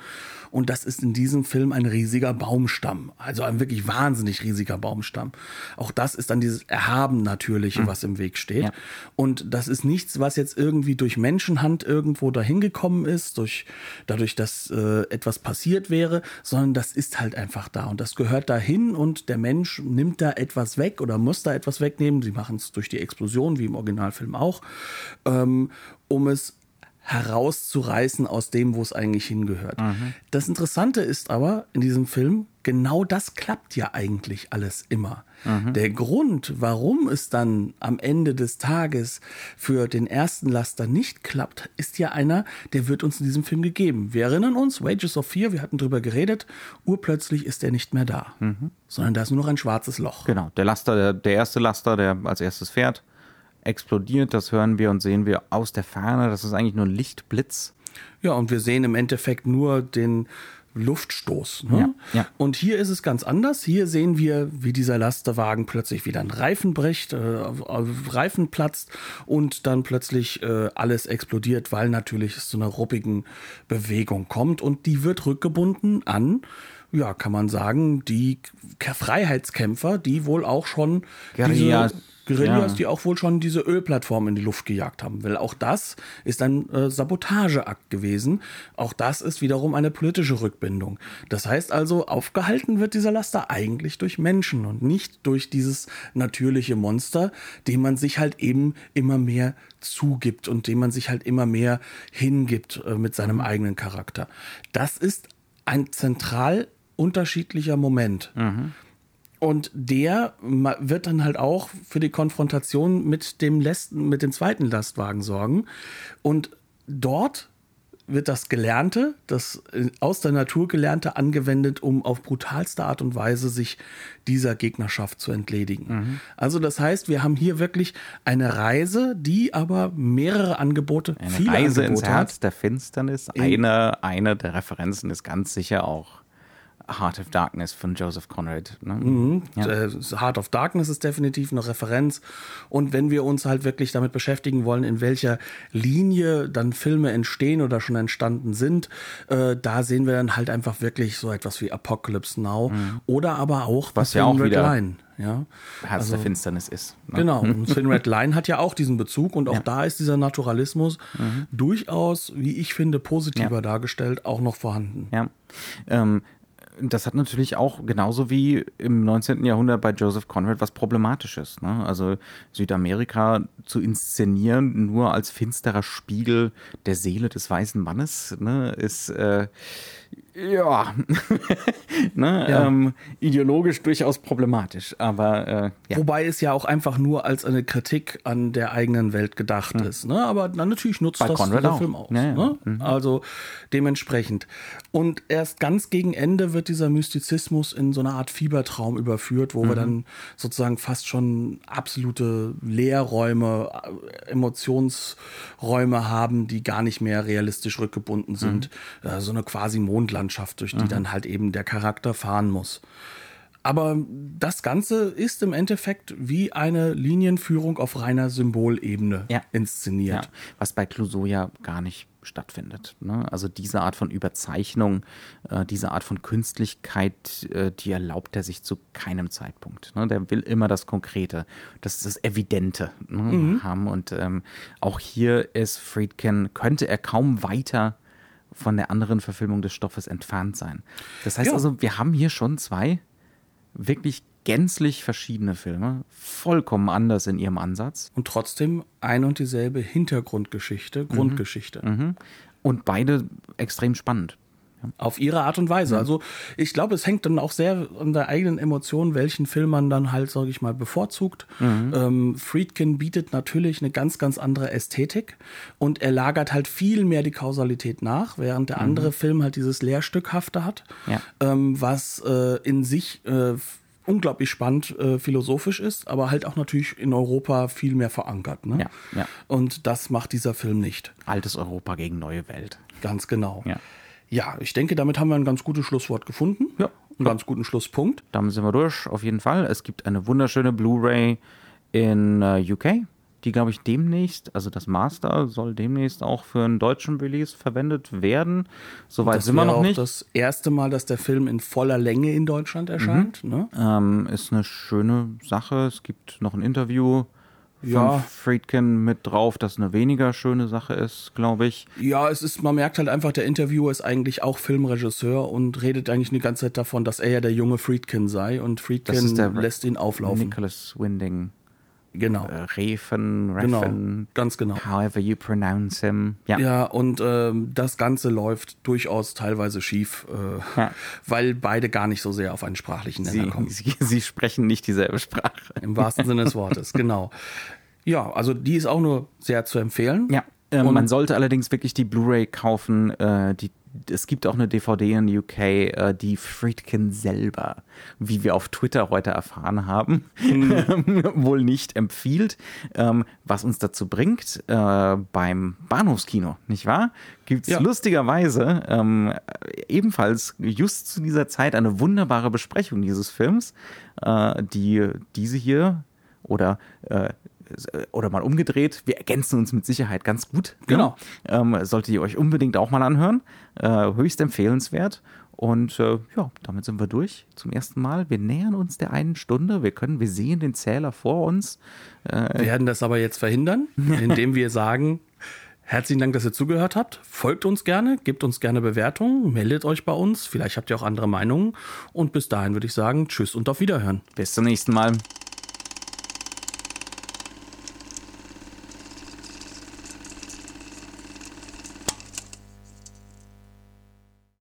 Und das ist in diesem Film ein riesiger Baumstamm. Also ein wirklich wahnsinnig riesiger Baumstamm. Auch das ist dann dieses Erhaben Natürliche, mhm. was im Weg steht. Ja. Und das ist nichts, was jetzt irgendwie durch Menschenhand irgendwo dahin gekommen ist, durch, dadurch, dass äh, etwas passiert wäre, sondern das ist halt einfach da. Und das gehört dahin und der Mensch nimmt da etwas weg oder muss da etwas wegnehmen Sie machen es durch die Explosion, wie im Originalfilm auch, ähm, um es herauszureißen aus dem, wo es eigentlich hingehört. Das Interessante ist aber in diesem Film, genau das klappt ja eigentlich alles immer. Der Grund, warum es dann am Ende des Tages für den ersten Laster nicht klappt, ist ja einer, der wird uns in diesem Film gegeben. Wir erinnern uns, Wages of Fear, wir hatten drüber geredet, urplötzlich ist er nicht mehr da, sondern da ist nur noch ein schwarzes Loch. Genau, der Laster, der, der erste Laster, der als erstes fährt, explodiert, das hören wir und sehen wir aus der Ferne. Das ist eigentlich nur ein Lichtblitz. Ja, und wir sehen im Endeffekt nur den Luftstoß. Ne? Ja, ja. Und hier ist es ganz anders. Hier sehen wir, wie dieser Lasterwagen plötzlich wieder einen Reifen bricht, äh, Reifen platzt und dann plötzlich äh, alles explodiert, weil natürlich es zu einer ruppigen Bewegung kommt und die wird rückgebunden an, ja, kann man sagen, die Freiheitskämpfer, die wohl auch schon Guerillas. diese Guerillas, Ja. die auch wohl schon diese Ölplattform in die Luft gejagt haben. Weil auch das ist ein äh, Sabotageakt gewesen. Auch das ist wiederum eine politische Rückbindung. Das heißt also, aufgehalten wird dieser Laster eigentlich durch Menschen und nicht durch dieses natürliche Monster, dem man sich halt eben immer mehr zugibt und dem man sich halt immer mehr hingibt äh, mit seinem eigenen Charakter. Das ist ein zentral unterschiedlicher Moment. Und der wird dann halt auch für die Konfrontation mit dem letzten, mit dem zweiten Lastwagen sorgen. Und dort wird das Gelernte, das äh, aus der Natur Gelernte angewendet, um auf brutalste Art und Weise sich dieser Gegnerschaft zu entledigen. Also das heißt, wir haben hier wirklich eine Reise, die aber mehrere Angebote, Eine viele Reise Angebote ins hat. Herz der Finsternis. Eine, eine der Referenzen ist ganz sicher auch Heart of Darkness von Joseph Conrad. Ne? Ja. Äh, Heart of Darkness ist definitiv eine Referenz. Und wenn wir uns halt wirklich damit beschäftigen wollen, in welcher Linie dann Filme entstehen oder schon entstanden sind, äh, da sehen wir dann halt einfach wirklich so etwas wie Apocalypse Now oder aber auch Mhm. Was ja auch Red wieder- Line. Ja. Herz der Finsternis ist. Ne? Genau, <laughs> und Thin Red Line hat ja auch diesen Bezug und auch da ist dieser Naturalismus durchaus, wie ich finde, positiver Mhm. Ja. dargestellt, auch noch vorhanden. Ja. Ähm, das hat natürlich auch genauso wie im 19. Jahrhundert bei Joseph Conrad was Problematisches. Ne? Also Südamerika zu inszenieren nur als finsterer Spiegel der Seele des weißen Mannes ne, ist äh, ja, <laughs> ne, Ja. Ähm, ideologisch durchaus problematisch. Aber äh, ja. Wobei es ja auch einfach nur als eine Kritik an der eigenen Welt gedacht ist. Ne? Aber dann natürlich nutzt Bei das Conrad der auch. Film aus. Ja. Ne? Also dementsprechend. Und erst ganz gegen Ende wird dieser Mystizismus in so eine Art Fiebertraum überführt, wo wir dann sozusagen fast schon absolute Leerräume, äh, Emotionsräume haben, die gar nicht mehr realistisch rückgebunden sind. Äh, so eine quasi Mondlandschaft, durch die dann halt eben der Charakter fahren muss. Aber das Ganze ist im Endeffekt wie eine Linienführung auf reiner Symbolebene Ja. inszeniert. Ja, was bei Clouseau ja gar nicht stattfindet. Ne? Also diese Art von Überzeichnung, äh, diese Art von Künstlichkeit, äh, die erlaubt er sich zu keinem Zeitpunkt. Ne? Der will immer das Konkrete, das das Evidente ne? haben. Und ähm, auch hier ist Friedkin, könnte er kaum weiter von der anderen Verfilmung des Stoffes entfernt sein. Das heißt Ja. also, wir haben hier schon zwei wirklich gänzlich verschiedene Filme, vollkommen anders in ihrem Ansatz. Und trotzdem ein und dieselbe Hintergrundgeschichte, Grundgeschichte. Und beide extrem spannend. Auf ihre Art und Weise. Also ich glaube, es hängt dann auch sehr an der eigenen Emotion, welchen Film man dann halt, sage ich mal, bevorzugt. Ähm, Friedkin bietet natürlich eine ganz, ganz andere Ästhetik und er lagert halt viel mehr die Kausalität nach, während der andere Film halt dieses Lehrstückhafte hat, Ja. ähm, was äh, in sich äh, unglaublich spannend äh, philosophisch ist, aber halt auch natürlich in Europa viel mehr verankert. Ne? Ja, ja. Und das macht dieser Film nicht. Altes Europa gegen neue Welt. Ganz genau. Ja. Ja, ich denke, damit haben wir ein ganz gutes Schlusswort gefunden. Ja. Einen ganz guten Schlusspunkt. Damit sind wir durch, auf jeden Fall. Es gibt eine wunderschöne Blu-ray in äh, UK, die, glaube ich, demnächst, also das Master soll demnächst auch für einen deutschen Release verwendet werden. Soweit Das sind wir noch auch nicht. das erste Mal, dass der Film in voller Länge in Deutschland erscheint. Ne? Ähm, ist eine schöne Sache. Es gibt noch ein Interview von Ja. Friedkin mit drauf, das eine weniger schöne Sache ist, glaube ich. Ja, es ist, man merkt halt einfach, der Interviewer ist eigentlich auch Filmregisseur und redet eigentlich die ganze Zeit davon, dass er ja der junge Friedkin sei und Friedkin lässt ihn auflaufen. Nicholas Winding Genau. Äh, Refen, Genau, Reffen, ganz genau. however you pronounce him. Ja. Ja, und ähm, das Ganze läuft durchaus teilweise schief, äh, Ja. <laughs> weil beide gar nicht so sehr auf einen sprachlichen Nenner Sie, kommen. <laughs> sie, sie sprechen nicht dieselbe Sprache. Im wahrsten Sinne des Wortes, <laughs> genau. Ja, also die ist auch nur sehr zu empfehlen. Ja, ähm, man sollte allerdings wirklich die Blu-ray kaufen. Äh, die, es gibt auch eine DVD in UK, äh, die Friedkin selber, wie wir auf Twitter heute erfahren haben, <laughs> wohl nicht empfiehlt. Ähm, was uns dazu bringt, äh, beim Bahnhofskino, nicht wahr? Gibt es Ja. lustigerweise ähm, ebenfalls just zu dieser Zeit eine wunderbare Besprechung dieses Films, äh, die diese hier oder äh, oder mal umgedreht, wir ergänzen uns mit Sicherheit ganz gut. Genau. Ähm, solltet ihr euch unbedingt auch mal anhören. Äh, höchst empfehlenswert. Und äh, ja, damit sind wir durch zum ersten Mal. Wir nähern uns der einen Stunde. Wir können, wir sehen den Zähler vor uns. Wir werden das aber jetzt verhindern, <laughs> indem wir sagen, herzlichen Dank, dass ihr zugehört habt. Folgt uns gerne, gebt uns gerne Bewertungen, meldet euch bei uns. Vielleicht habt ihr auch andere Meinungen. Und bis dahin würde ich sagen, tschüss und auf Wiederhören. Bis zum nächsten Mal.